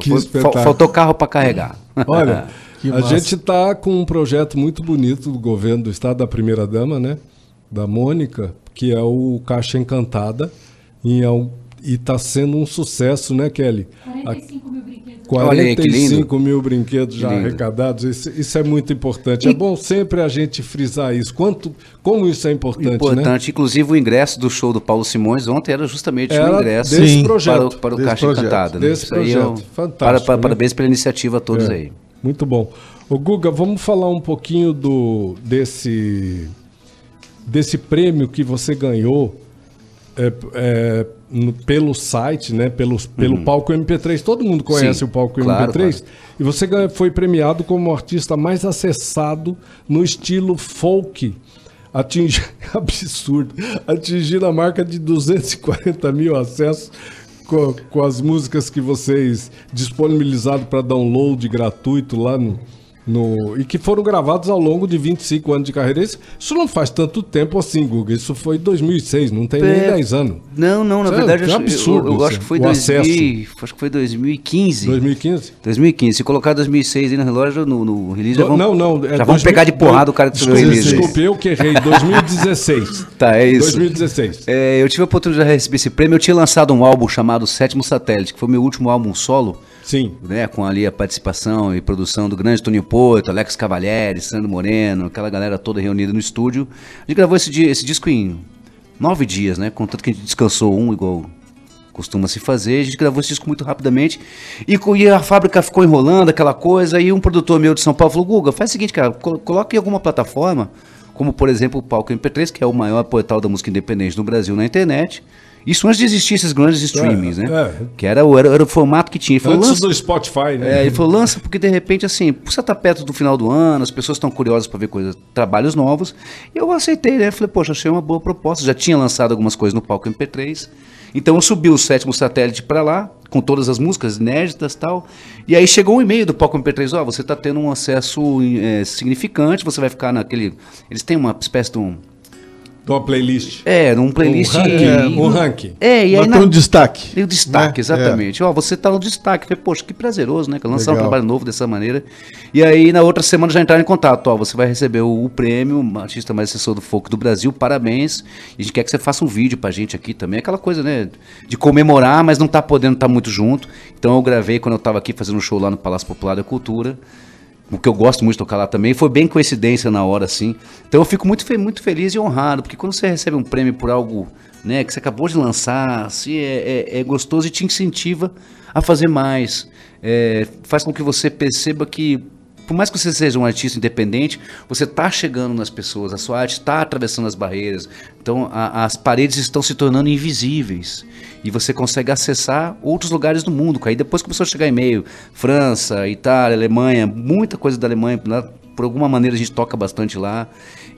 Speaker 5: Faltou carro para carregar.
Speaker 1: Olha,
Speaker 2: Que
Speaker 1: a
Speaker 2: massa.
Speaker 1: gente está com um projeto muito bonito do governo do estado, da primeira dama, né? Da Mônica, que é o Caixa Encantada. E é um- e está sendo um sucesso, né, Kelly?
Speaker 8: 45 mil brinquedos
Speaker 5: Olha aí, que lindo.
Speaker 1: 45 mil brinquedos já arrecadados. Isso, isso é muito importante. É bom sempre a gente frisar isso. Quanto, como isso é importante, né?
Speaker 5: Importante, inclusive o ingresso do show do Paulo Simões ontem era justamente
Speaker 1: Era
Speaker 5: o ingresso
Speaker 1: desse
Speaker 2: Sim.
Speaker 1: projeto.
Speaker 5: para o, para o
Speaker 2: Desse
Speaker 5: Caixa
Speaker 2: projeto.
Speaker 5: Encantada. Né?
Speaker 1: Desse
Speaker 5: Isso aí é um-.
Speaker 1: Fantástico,
Speaker 5: para- para-
Speaker 1: né?
Speaker 5: Parabéns pela iniciativa a todos
Speaker 1: É,
Speaker 5: aí.
Speaker 1: Muito bom. Ô Guga, vamos falar um pouquinho do desse desse prêmio que você ganhou é, é, no- pelo site, né? Pelos, pelo palco MP3. Todo mundo conhece
Speaker 5: Sim,
Speaker 1: o palco
Speaker 5: claro,
Speaker 1: MP3.
Speaker 5: claro.
Speaker 1: E você foi premiado como o artista mais acessado no estilo folk. Atingi, absurdo, atingindo a marca de 240 mil acessos com, com as músicas que vocês disponibilizaram para download gratuito lá no, no- E que foram gravados ao longo de 25 anos de carreira. Isso, isso não faz tanto tempo assim, Guga. Isso foi 2006, não tem nem
Speaker 5: É,
Speaker 1: 10 anos.
Speaker 5: Não, não, na
Speaker 1: Isso é-
Speaker 5: verdade,
Speaker 1: é
Speaker 5: eu,
Speaker 1: absurdo
Speaker 5: eu, eu acho que foi
Speaker 1: o
Speaker 5: 2000, acho que foi 2015.
Speaker 1: 2015?
Speaker 5: 2015. Se colocar 2006 aí na relógio, no, no release, já
Speaker 1: Do-
Speaker 5: vamos,
Speaker 1: não, não. é
Speaker 5: já vamos
Speaker 1: 2000
Speaker 5: pegar de porrada o cara que o release.
Speaker 1: Desculpe, eu que errei. 2016.
Speaker 5: Tá, é isso.
Speaker 1: 2016.
Speaker 5: É, eu tive a oportunidade de receber esse prêmio. Eu tinha lançado um álbum chamado Sétimo Satélite, que foi meu último álbum solo,
Speaker 1: Sim.
Speaker 5: né? Com ali a participação e produção do grande Toninho Porto, Alex Cavalieri, Sandro Moreno, aquela galera toda reunida no estúdio. A gente gravou esse, di- esse disco em nove dias, né? Contanto que a gente descansou um, igual costuma se fazer. A gente gravou esse disco muito rapidamente. E, e a fábrica ficou enrolando aquela coisa. E um produtor meu de São Paulo falou: Guga, faz o seguinte, cara, col- em alguma plataforma, como por exemplo o Palco MP3, que é o maior portal da música independente no Brasil na internet. Isso antes de existir esses grandes streamings, né?
Speaker 1: é.
Speaker 5: Que era, o- era, era o formato que tinha. Ele falou,
Speaker 1: Antes
Speaker 5: "Lança-
Speaker 1: do Spotify, né?
Speaker 5: é, ele falou, lança porque de repente, assim, você tá perto do final do ano, as pessoas estão curiosas para ver coisas, trabalhos novos. E eu aceitei, né? Falei, poxa, achei uma boa proposta. Já tinha lançado algumas coisas no palco MP3. Então eu subi o sétimo satélite para lá, com todas as músicas inéditas e tal. E aí chegou um e-mail do palco MP3, ó, você tá tendo um acesso é, significante, você vai ficar naquele. Eles têm uma espécie de um.
Speaker 1: De uma playlist.
Speaker 5: É, num playlist.
Speaker 1: Um ranking, é, um ranking.
Speaker 5: É, e aí
Speaker 2: Mas
Speaker 5: na,
Speaker 2: tem um destaque.
Speaker 5: e o destaque,
Speaker 2: né?
Speaker 5: exatamente. Ó, você tá no destaque. Falei, poxa, que prazeroso, né? Que lançar um trabalho novo dessa maneira. E aí, na outra semana, já entraram em contato. Ó, você vai receber o, o prêmio, o artista mais assessor do folk do Brasil, parabéns. E a gente quer que você faça um vídeo pra gente aqui também. Aquela coisa, né? De comemorar, mas não tá podendo estar muito junto. Então eu gravei quando eu tava aqui fazendo um show lá no Palácio Popular da Cultura. O que eu gosto muito de tocar lá também. Foi bem coincidência na hora, assim. Então eu fico muito, muito feliz e honrado, porque quando você recebe um prêmio por algo né, que você acabou de lançar, assim, é, é- é gostoso e te incentiva a fazer mais. É, faz com que você perceba que, por mais que você seja um artista independente, você está chegando nas pessoas, a sua arte está atravessando as barreiras. Então a- as paredes estão se tornando invisíveis. E você consegue acessar outros lugares do mundo. Aí depois começou a chegar e-mail, França, Itália, Alemanha, muita coisa da Alemanha, lá, por alguma maneira a gente toca bastante lá.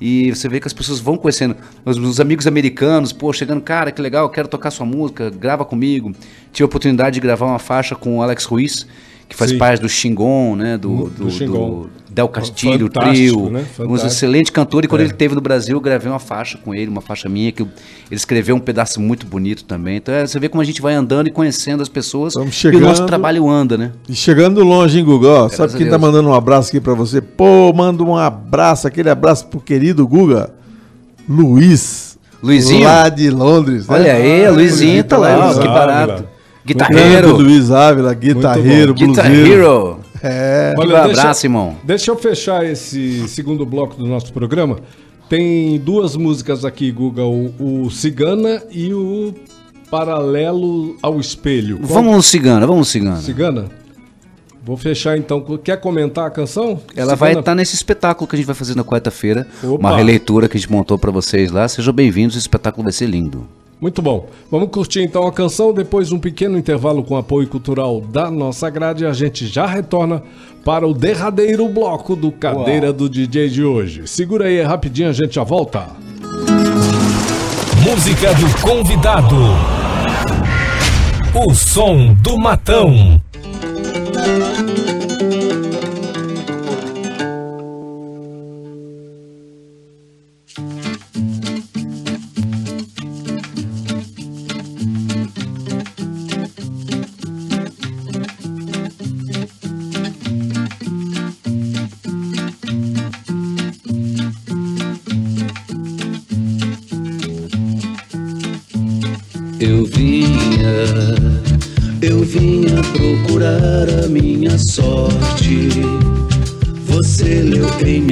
Speaker 5: E você vê que as pessoas vão conhecendo. Os, os amigos americanos, pô, chegando, cara, que legal, quero tocar sua música, grava comigo. Tive a oportunidade de gravar uma faixa com o Alex Ruiz, que faz
Speaker 1: Sim.
Speaker 5: parte do Xingon, né? Do,
Speaker 1: Do
Speaker 5: do, do Del Castilho, o
Speaker 1: Fantástico,
Speaker 5: trio.
Speaker 1: né?
Speaker 5: Um excelente cantor. E quando
Speaker 1: É.
Speaker 5: ele esteve no Brasil, eu gravei uma faixa com ele, uma faixa minha, que eu- ele escreveu um pedaço muito bonito também. Então é, você vê como a gente vai andando e conhecendo as pessoas.
Speaker 2: Estamos
Speaker 5: E o nosso
Speaker 2: chegando.
Speaker 5: trabalho anda, né?
Speaker 2: E chegando longe, hein, Guga? Sabe quem tá
Speaker 5: Deus.
Speaker 2: mandando um abraço aqui pra você? Pô, manda um abraço, aquele abraço pro querido Guga. Luiz.
Speaker 5: Luizinho?
Speaker 2: Lá de Londres. né?
Speaker 5: Olha aí,
Speaker 2: Ah,
Speaker 5: Luizinho tá lá, ó,
Speaker 1: Luiz
Speaker 5: que barato. Guitarreiro.
Speaker 2: Luiz Ávila, guitarreiro,
Speaker 5: Guitar
Speaker 2: bluseiro.
Speaker 5: Hero.
Speaker 2: É.
Speaker 5: Um abraço, irmão.
Speaker 1: Deixa eu fechar esse segundo bloco do nosso programa. Tem duas músicas aqui, Guga, o, o Cigana e o Paralelo ao Espelho. Qual-
Speaker 5: Vamos no Cigana, vamos no Cigana.
Speaker 1: Cigana? Vou fechar então. Quer comentar a canção?
Speaker 5: Ela vai
Speaker 1: Cigana?
Speaker 5: estar nesse espetáculo que a gente vai fazer na quarta-feira. Uma releitura que a gente montou pra vocês lá. Sejam bem-vindos, o espetáculo vai ser lindo.
Speaker 1: Muito bom. Vamos curtir então a canção, depois um pequeno intervalo com apoio cultural da nossa grade a gente já retorna para o derradeiro bloco do Cadeira do DJ de hoje. Segura aí rapidinho, a gente já volta.
Speaker 4: Música do convidado. O som do matão.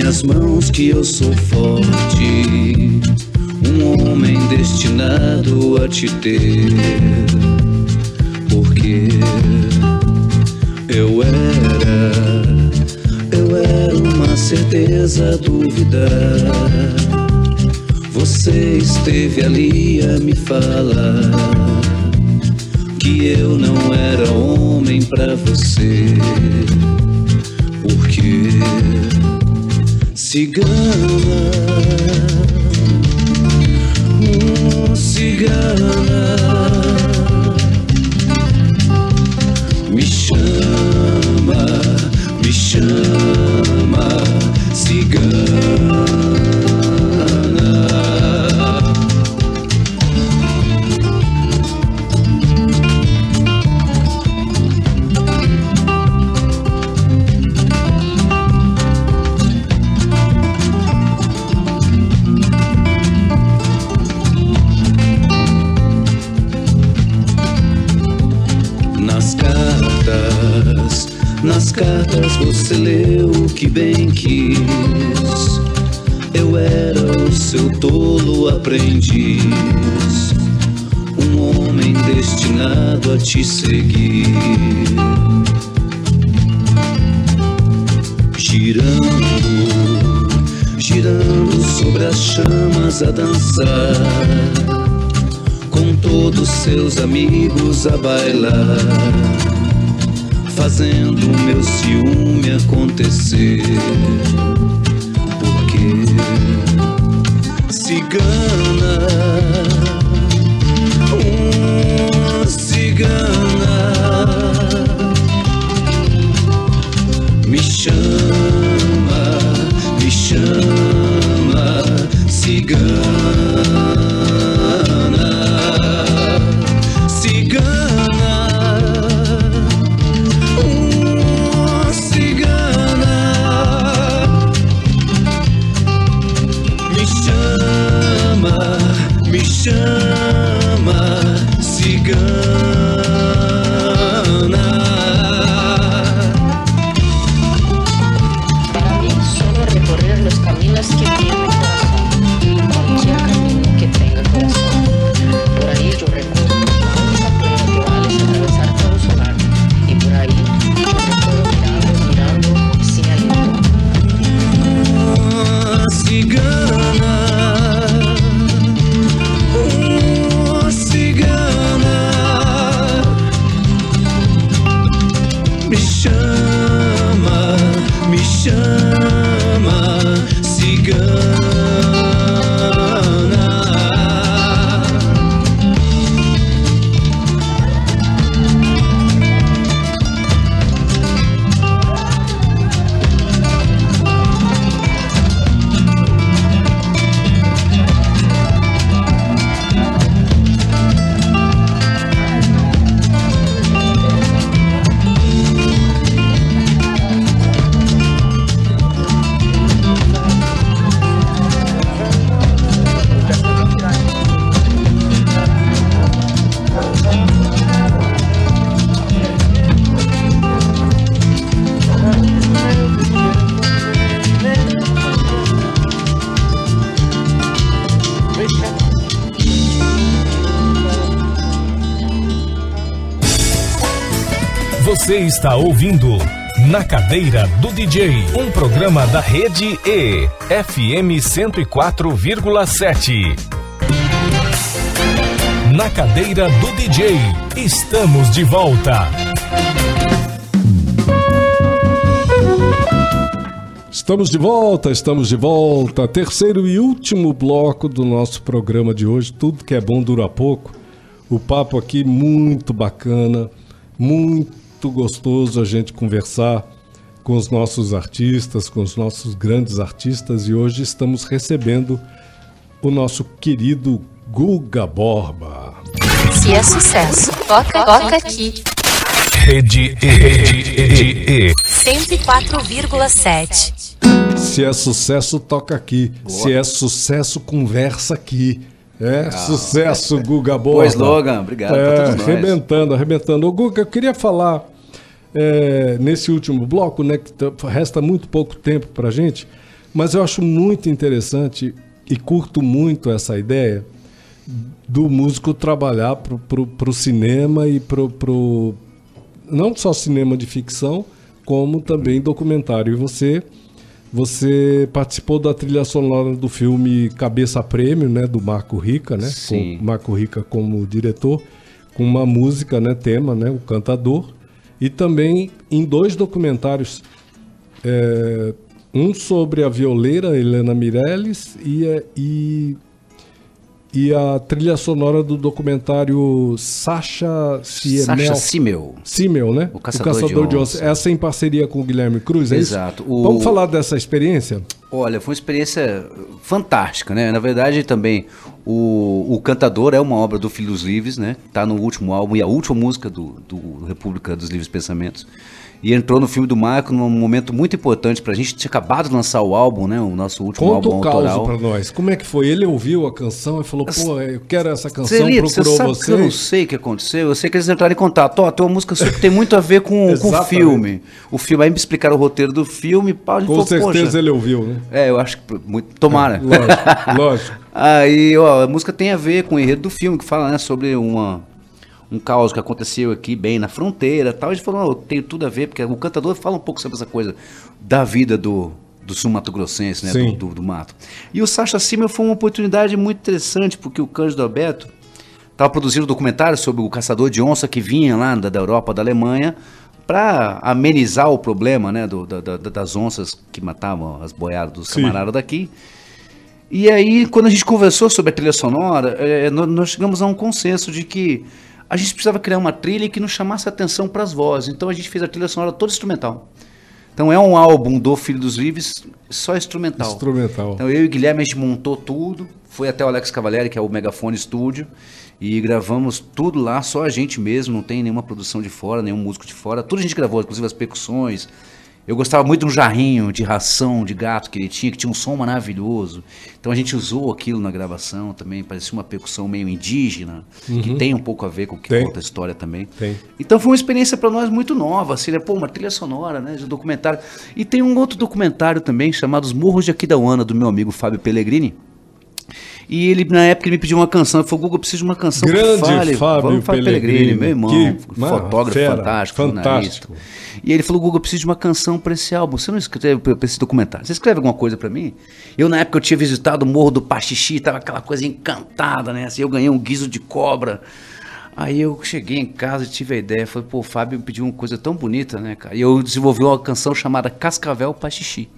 Speaker 5: Minhas mãos que eu sou forte. Um homem destinado a te ter. Porque eu era, eu era uma certeza duvidar. Você esteve ali a me falar que eu não era homem pra você. Porque cigana, cigana, me chama, me chama, cigana. Aprendiz, um homem destinado a te seguir. Girando, girando sobre as chamas a dançar com todos seus amigos a bailar, fazendo meu ciúme acontecer. Porque cigana, um cigana, me chama, me chama. Cigana, me
Speaker 4: está ouvindo Na Cadeira do DJ, um programa da Rede E, FM 104,7. Na Cadeira do DJ, estamos de volta.
Speaker 1: Estamos de volta, estamos de volta. Terceiro e último bloco do nosso programa de hoje. Tudo que é bom dura pouco. O papo aqui muito bacana, muito gostoso a gente conversar com os nossos artistas, com os nossos grandes artistas e hoje estamos recebendo o nosso querido Guga Borba.
Speaker 3: Se é sucesso, toca, toca aqui.
Speaker 4: Rede E, Rede E,
Speaker 3: 104,7.
Speaker 1: Se é sucesso, toca aqui. Se é sucesso, conversa aqui. É, sucesso, Guga Boa.
Speaker 5: Boa slogan, obrigado
Speaker 1: É, arrebentando, arrebentando. Ô, Guga, eu queria falar é, nesse último bloco, né, que tá- resta muito pouco tempo pra gente, mas eu acho muito interessante e curto muito essa ideia do músico trabalhar pro, pro cinema e pro, pro não só cinema de ficção, como também documentário. E você você participou da trilha sonora do filme Cabeça Prêmio, né, do Marco Rica, né?
Speaker 5: Sim.
Speaker 1: Com Marco Rica como diretor, com uma música, né, tema, né, o cantador, e também em dois documentários, é, um sobre a violeira Helena Meirelles e, e e a trilha sonora do documentário Sasha Siemel.
Speaker 5: Sasha Simmel.
Speaker 1: Simmel, né?
Speaker 5: O Caçador de Onça.
Speaker 1: Essa em parceria com o Guilherme Cruz, é isso?
Speaker 5: Exato. O-
Speaker 1: Vamos falar dessa experiência?
Speaker 5: Olha, foi uma experiência fantástica, né? Na verdade, também, o, o Cantador é uma obra do Filho dos Livres, né? Tá no último álbum e a última música do, do República dos Livres Pensamentos. E entrou no filme do Marco num momento muito importante pra gente. Tinha acabado de lançar o álbum, né? O nosso último
Speaker 1: Conta
Speaker 5: álbum
Speaker 1: o caos
Speaker 5: autoral.
Speaker 1: pra nós. Como é que foi? Ele ouviu a canção e falou, pô, eu quero essa canção,
Speaker 5: Celito, você
Speaker 1: procurou
Speaker 5: sabe que eu não sei o que aconteceu. Eu sei que eles entraram em contato. Ó, tem uma música sua que tem muito a ver com, com o filme. O filme, aí me explicaram o roteiro do filme. Pá,
Speaker 1: Com
Speaker 5: falou,
Speaker 1: certeza
Speaker 5: "Poxa."
Speaker 1: ele ouviu, né?
Speaker 5: É, eu acho que muito. Tomara.
Speaker 1: Lógico, lógico.
Speaker 5: Aí, ó, a música tem a ver com o enredo do filme, que fala, né, sobre uma, um caos que aconteceu aqui bem na fronteira tal. A gente falou, não, tem tudo a ver, porque o cantador fala um pouco sobre essa coisa da vida do, do sul mato-grossense, né, do, do, do mato. E o Sacha Simmel foi uma oportunidade muito interessante, porque o Cândido Alberto estava produzindo um documentário sobre o caçador de onça que vinha lá da, da Europa, da Alemanha, para amenizar o problema, né, do, da- da- das onças que matavam as boiadas dos
Speaker 1: Sim.
Speaker 5: camaradas daqui. E aí, quando a gente conversou sobre a trilha sonora, eh, nó- nós chegamos a um consenso de que a gente precisava criar uma trilha que não chamasse atenção para as vozes. Então a gente fez a trilha sonora toda instrumental. Então é um álbum do Filho dos Livres só instrumental.
Speaker 1: Instrumental.
Speaker 5: Então eu e o Guilherme a gente montou tudo, foi até o Alex Cavalieri, que é o Megafone Studio, e gravamos tudo lá, só a gente mesmo, não tem nenhuma produção de fora, nenhum músico de fora. Tudo a gente gravou, inclusive as percussões. Eu gostava muito de um jarrinho de ração de gato que ele tinha, que tinha um som maravilhoso. Então a gente usou aquilo na gravação também, parecia uma percussão meio indígena, que tem um pouco a ver com o que
Speaker 1: Tem.
Speaker 5: conta a história também.
Speaker 1: Tem.
Speaker 5: Então foi uma experiência para nós muito nova, assim, né? Pô, uma trilha sonora, né, de documentário. E tem um outro documentário também chamado Os Morros de Aquidauana, do meu amigo Fábio Pellegrini. E ele, na época, ele me pediu uma canção. Ele falou, Google, eu preciso de uma canção
Speaker 1: Grande
Speaker 5: que fale.
Speaker 1: Fábio
Speaker 5: Vamos Fábio Pellegrini,
Speaker 1: Pellegrini,
Speaker 5: meu irmão,
Speaker 1: que-
Speaker 5: fotógrafo
Speaker 1: fera,
Speaker 5: fantástico,
Speaker 1: fantástico.
Speaker 5: E ele falou, Google, eu preciso de uma canção para esse álbum. Você não escreve para esse documentário? Você escreve alguma coisa para mim? Eu, na época, eu tinha visitado o Morro do Pachixi, tava aquela coisa encantada, né? Assim, eu ganhei um guiso de cobra. Aí eu cheguei em casa e tive a ideia. Falei, pô, o Fábio me pediu uma coisa tão bonita, né, cara? E eu desenvolvi uma canção chamada Cascavel Pachixi,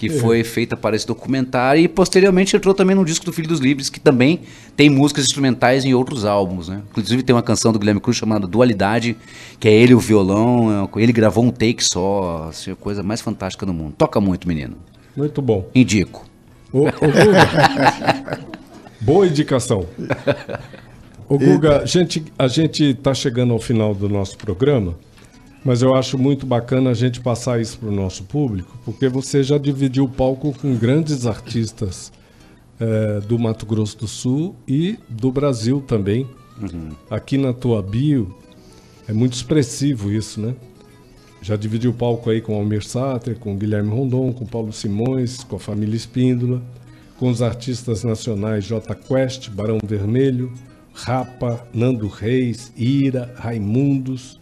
Speaker 5: que foi feita para esse documentário e posteriormente entrou também no disco do Filho dos Livres, que também tem músicas instrumentais em outros álbuns, né? Inclusive tem uma canção do Guilherme Cruz chamada Dualidade, que é ele e o violão, é ele gravou um take só, assim, a coisa mais fantástica do mundo. Toca muito, menino.
Speaker 1: Muito bom.
Speaker 5: Indico.
Speaker 1: Ô, ô, Guga. Boa indicação. Ô, Guga, a gente, a gente tá chegando ao final do nosso programa, mas eu acho muito bacana a gente passar isso para o nosso público, porque você já dividiu o palco com grandes artistas eh, do Mato Grosso do Sul e do Brasil também. Aqui na tua bio é muito expressivo isso, né? Já dividiu o palco aí com Almir Sater, com Guilherme Rondon, com Paulo Simões, com a família Espíndola, com os artistas nacionais J Quest, Barão Vermelho, Rapa, Nando Reis, Ira, Raimundos.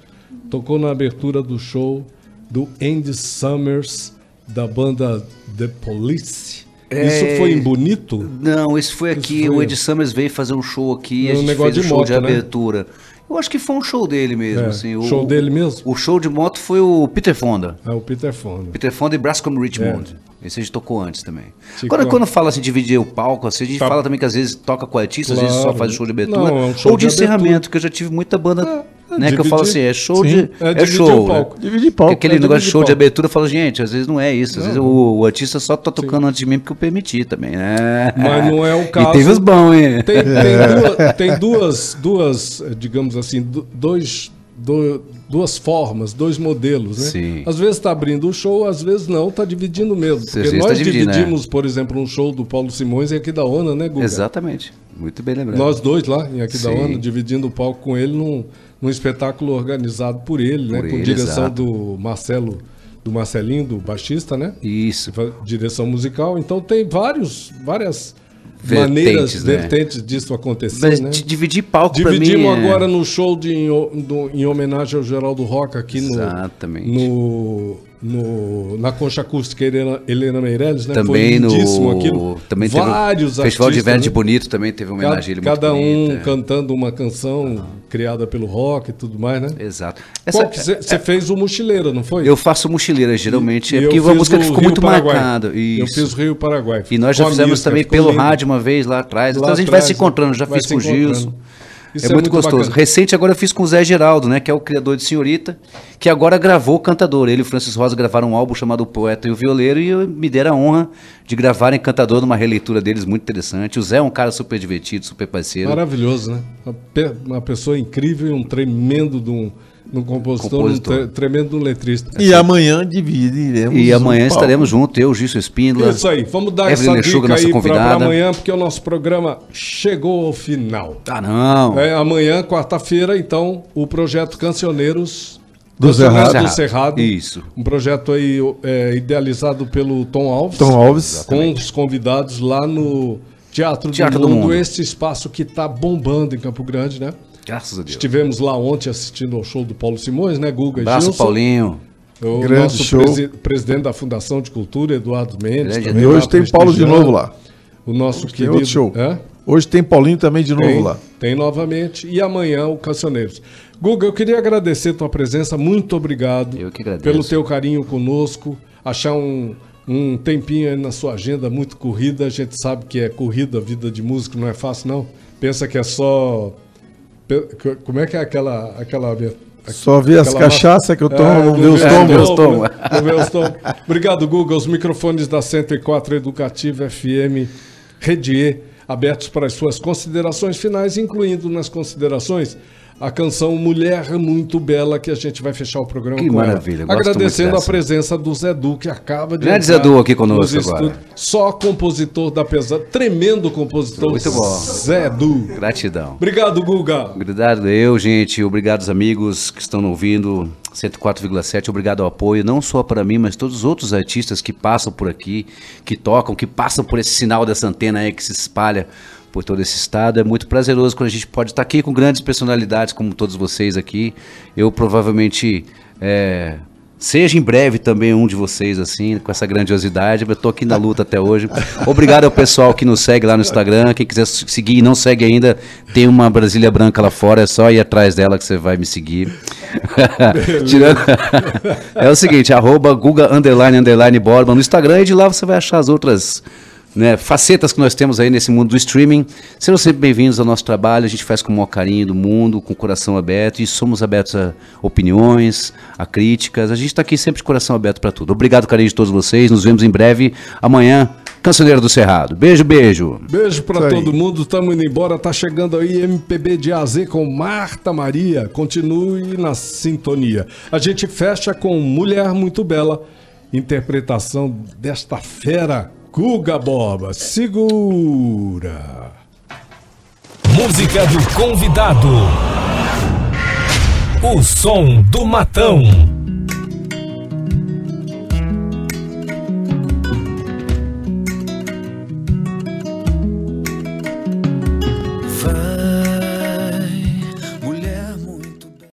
Speaker 1: Tocou na abertura do show do Andy Summers, da banda The Police. Isso
Speaker 5: É.
Speaker 1: foi em Bonito?
Speaker 5: Não, esse foi aqui.
Speaker 1: foi-
Speaker 5: O Ed Summers veio fazer um show aqui e a
Speaker 1: Um
Speaker 5: gente
Speaker 1: negócio
Speaker 5: fez o
Speaker 1: de
Speaker 5: show
Speaker 1: moto,
Speaker 5: de
Speaker 1: né?
Speaker 5: abertura. Eu acho que foi um show dele mesmo.
Speaker 1: É,
Speaker 5: assim, o-
Speaker 1: show dele mesmo?
Speaker 5: O show de moto foi o Peter Fonda.
Speaker 1: É o Peter Fonda.
Speaker 5: Peter Fonda e Brascom Richmond. Esse a gente tocou antes também. Quando, quando fala assim, dividir o palco, assim, a gente
Speaker 1: Tá.
Speaker 5: fala também que às vezes toca com artista, às vezes só
Speaker 1: Claro.
Speaker 5: faz o show de abertura.
Speaker 1: Não, é um show
Speaker 5: ou de,
Speaker 1: de abertura.
Speaker 5: encerramento, que eu já tive muita banda, Né? Que eu falo assim,
Speaker 1: dividir.
Speaker 5: é show
Speaker 2: Sim,
Speaker 5: de.
Speaker 1: é
Speaker 5: É,
Speaker 1: dividir
Speaker 5: show.
Speaker 1: palco.
Speaker 5: né?
Speaker 2: Dividir palco.
Speaker 5: Aquele
Speaker 2: é
Speaker 5: negócio de
Speaker 2: dividir
Speaker 5: show de
Speaker 2: palco.
Speaker 5: abertura, eu falo, gente, às vezes não é isso. Às vezes o, o artista só tá tocando antes de mim porque eu permiti também, né?
Speaker 1: Mas não é o caso.
Speaker 5: E teve os bons, hein?
Speaker 1: Tem, tem duas, tem duas, duas, digamos assim, dois, do- duas formas, dois modelos, né?
Speaker 5: Sim.
Speaker 1: Às vezes está abrindo o show, às vezes não, está dividindo mesmo.
Speaker 5: Às
Speaker 1: Porque
Speaker 5: vezes
Speaker 1: nós
Speaker 5: tá
Speaker 1: dividimos, por exemplo, um show do Paulo Simões em Aquidauana, né, Guga?
Speaker 5: Exatamente. Muito bem lembrado.
Speaker 1: Nós dois lá em Aquidauana,
Speaker 5: Sim.
Speaker 1: dividindo o palco com ele num, num espetáculo organizado por ele, né?
Speaker 5: Por
Speaker 1: Com
Speaker 5: ele,
Speaker 1: direção
Speaker 5: exato.
Speaker 1: do Marcelo, do Marcelinho, do baixista, né?
Speaker 5: Isso.
Speaker 1: Direção musical. Então tem vários, várias
Speaker 5: Vertentes,
Speaker 1: maneiras,
Speaker 5: né?
Speaker 1: vertentes disso acontecer,
Speaker 5: Mas
Speaker 1: né?
Speaker 5: di- dividir palco pra mim.
Speaker 1: Dividimos
Speaker 5: é-
Speaker 1: agora no show de, em, do- em homenagem ao Geraldo Roca aqui no,
Speaker 5: Exatamente.
Speaker 1: no, no- na Concha Acústica Helena, Helena Meirelles, né?
Speaker 5: Também no.
Speaker 1: aquilo.
Speaker 5: Também teve
Speaker 1: Vários
Speaker 5: Festival de
Speaker 1: artistas,
Speaker 5: Inverno de
Speaker 1: né?
Speaker 5: Bonito também teve uma
Speaker 1: Cada,
Speaker 5: homenagem
Speaker 1: cada
Speaker 5: muito
Speaker 1: um
Speaker 5: bonita.
Speaker 1: cantando uma canção criada pelo rock e tudo mais, né?
Speaker 5: Exato.
Speaker 1: Você fez o Mochileiro, não foi?
Speaker 5: Eu faço mochileira, geralmente.
Speaker 1: E
Speaker 5: é porque uma música que ficou
Speaker 1: Rio
Speaker 5: muito
Speaker 1: Paraguai.
Speaker 5: marcada.
Speaker 1: Eu fiz Rio Paraguai.
Speaker 5: E nós já fizemos também pelo
Speaker 1: lindo.
Speaker 5: rádio uma vez lá atrás.
Speaker 1: Lá
Speaker 5: então a gente vai
Speaker 1: atrás,
Speaker 5: se encontrando. Já
Speaker 1: vai
Speaker 5: fiz com o Gilson.
Speaker 1: Isso
Speaker 5: é,
Speaker 1: é
Speaker 5: muito
Speaker 1: muito
Speaker 5: gostoso.
Speaker 1: bacana.
Speaker 5: Recente agora eu fiz com o Zé Geraldo, né? Que é o criador de Senhorita, que agora gravou o Cantador. Ele e o Francis Rosa gravaram um álbum chamado O Poeta e o Violeiro e me deram a honra de gravar em Cantador numa releitura deles muito interessante. O Zé é um cara super divertido, super parceiro.
Speaker 1: Maravilhoso, né? Uma pessoa incrível e um tremendo de um, um compositor,
Speaker 5: Compositor.
Speaker 1: um tre- tremendo um letrista.
Speaker 2: E amanhã dividiremos.
Speaker 5: E amanhã
Speaker 2: palco.
Speaker 5: estaremos juntos, eu, Gilson Espíndola.
Speaker 1: Isso aí, vamos dar
Speaker 5: Evelyn
Speaker 1: essa
Speaker 5: Lechuga,
Speaker 1: dica aí
Speaker 5: convidada.
Speaker 1: amanhã, porque o nosso programa chegou ao final.
Speaker 5: Ah, não.
Speaker 1: É, amanhã, quarta-feira, então, o projeto Cancioneiros
Speaker 2: Do Cerrado.
Speaker 1: do Cerrado.
Speaker 5: Isso.
Speaker 1: Um projeto aí é, idealizado pelo Tom Alves.
Speaker 2: Tom Alves.
Speaker 1: Com os convidados lá no Teatro,
Speaker 5: Teatro
Speaker 1: do,
Speaker 5: do
Speaker 1: Mundo,
Speaker 5: Mundo.
Speaker 1: esse espaço que está bombando em Campo Grande, né?
Speaker 5: Graças a Deus.
Speaker 1: Estivemos lá ontem assistindo ao show do Paulo Simões, né, Guga?
Speaker 5: Abraço,
Speaker 1: Gilson,
Speaker 5: Paulinho.
Speaker 1: O
Speaker 2: Grande
Speaker 1: nosso
Speaker 2: show.
Speaker 1: presi- presidente da Fundação de Cultura, Eduardo Mendes.
Speaker 5: Grande
Speaker 1: também
Speaker 2: E hoje tem Paulo de novo lá.
Speaker 1: O nosso
Speaker 2: Tem
Speaker 1: querido.
Speaker 2: outro show.
Speaker 1: Hã?
Speaker 2: Hoje tem Paulinho também de novo
Speaker 1: Tem,
Speaker 2: lá.
Speaker 1: tem novamente. E amanhã o Cancioneiros. Guga, eu queria agradecer tua presença. Muito obrigado.
Speaker 5: Eu que agradeço.
Speaker 1: Pelo teu carinho conosco. Achar um, um tempinho aí na sua agenda muito corrida. A gente sabe que é corrida, a vida de músico não é fácil, não. Pensa que é só. Como é que é aquela. aquela
Speaker 2: Só ver as cachaças que eu tomo,
Speaker 1: É,
Speaker 2: não ver os
Speaker 1: vê
Speaker 2: tombos.
Speaker 5: os tombos.
Speaker 1: né? Tombos. Obrigado, Google. Os microfones da 104 Educativa FM Rede E, abertos para as suas considerações finais, incluindo nas considerações a canção Mulher Muito Bela, que a gente vai fechar o programa
Speaker 5: Que
Speaker 1: com
Speaker 5: maravilha,
Speaker 1: ela. Agradecendo a presença do Zé Du, que acaba de
Speaker 5: Grande Zé Du aqui conosco
Speaker 1: nos
Speaker 5: agora.
Speaker 1: Só compositor da pesada, tremendo compositor.
Speaker 5: Muito bom.
Speaker 1: Zé Du.
Speaker 5: Gratidão.
Speaker 1: Obrigado, Guga.
Speaker 5: Obrigado eu, gente. Obrigado os amigos que estão ouvindo. 104,7. Obrigado ao apoio, não só para mim, mas todos os outros artistas que passam por aqui, que tocam, que passam por esse sinal dessa antena aí que se espalha por todo esse estado. É muito prazeroso quando a gente pode estar aqui com grandes personalidades como todos vocês aqui. Eu provavelmente é, seja em breve também um de vocês, assim, com essa grandiosidade. Eu estou aqui na luta até hoje. Obrigado ao pessoal que nos segue lá no Instagram. Quem quiser seguir e não segue ainda, tem uma Brasília Branca lá fora. É só ir atrás dela que você vai me seguir. Tirando... é o seguinte, arroba Guga underline underline Borba no Instagram e de lá você vai achar as outras né, facetas que nós temos aí nesse mundo do streaming. Sejam sempre bem-vindos ao nosso trabalho, a gente faz com o maior carinho do mundo, com o coração aberto e somos abertos a opiniões, a críticas. A gente está aqui sempre de coração aberto para tudo. Obrigado, carinho de todos vocês. Nos vemos em breve, amanhã, Cancioneiro do Cerrado. Beijo, beijo.
Speaker 1: Beijo
Speaker 2: aí.
Speaker 1: todo mundo, estamos indo embora. Tá chegando aí MPB de AZ com Marta Maria. Continue na sintonia. A gente fecha com Mulher Muito Bela, interpretação desta fera, Guga Boba. Segura.
Speaker 4: Música do convidado. O som do matão.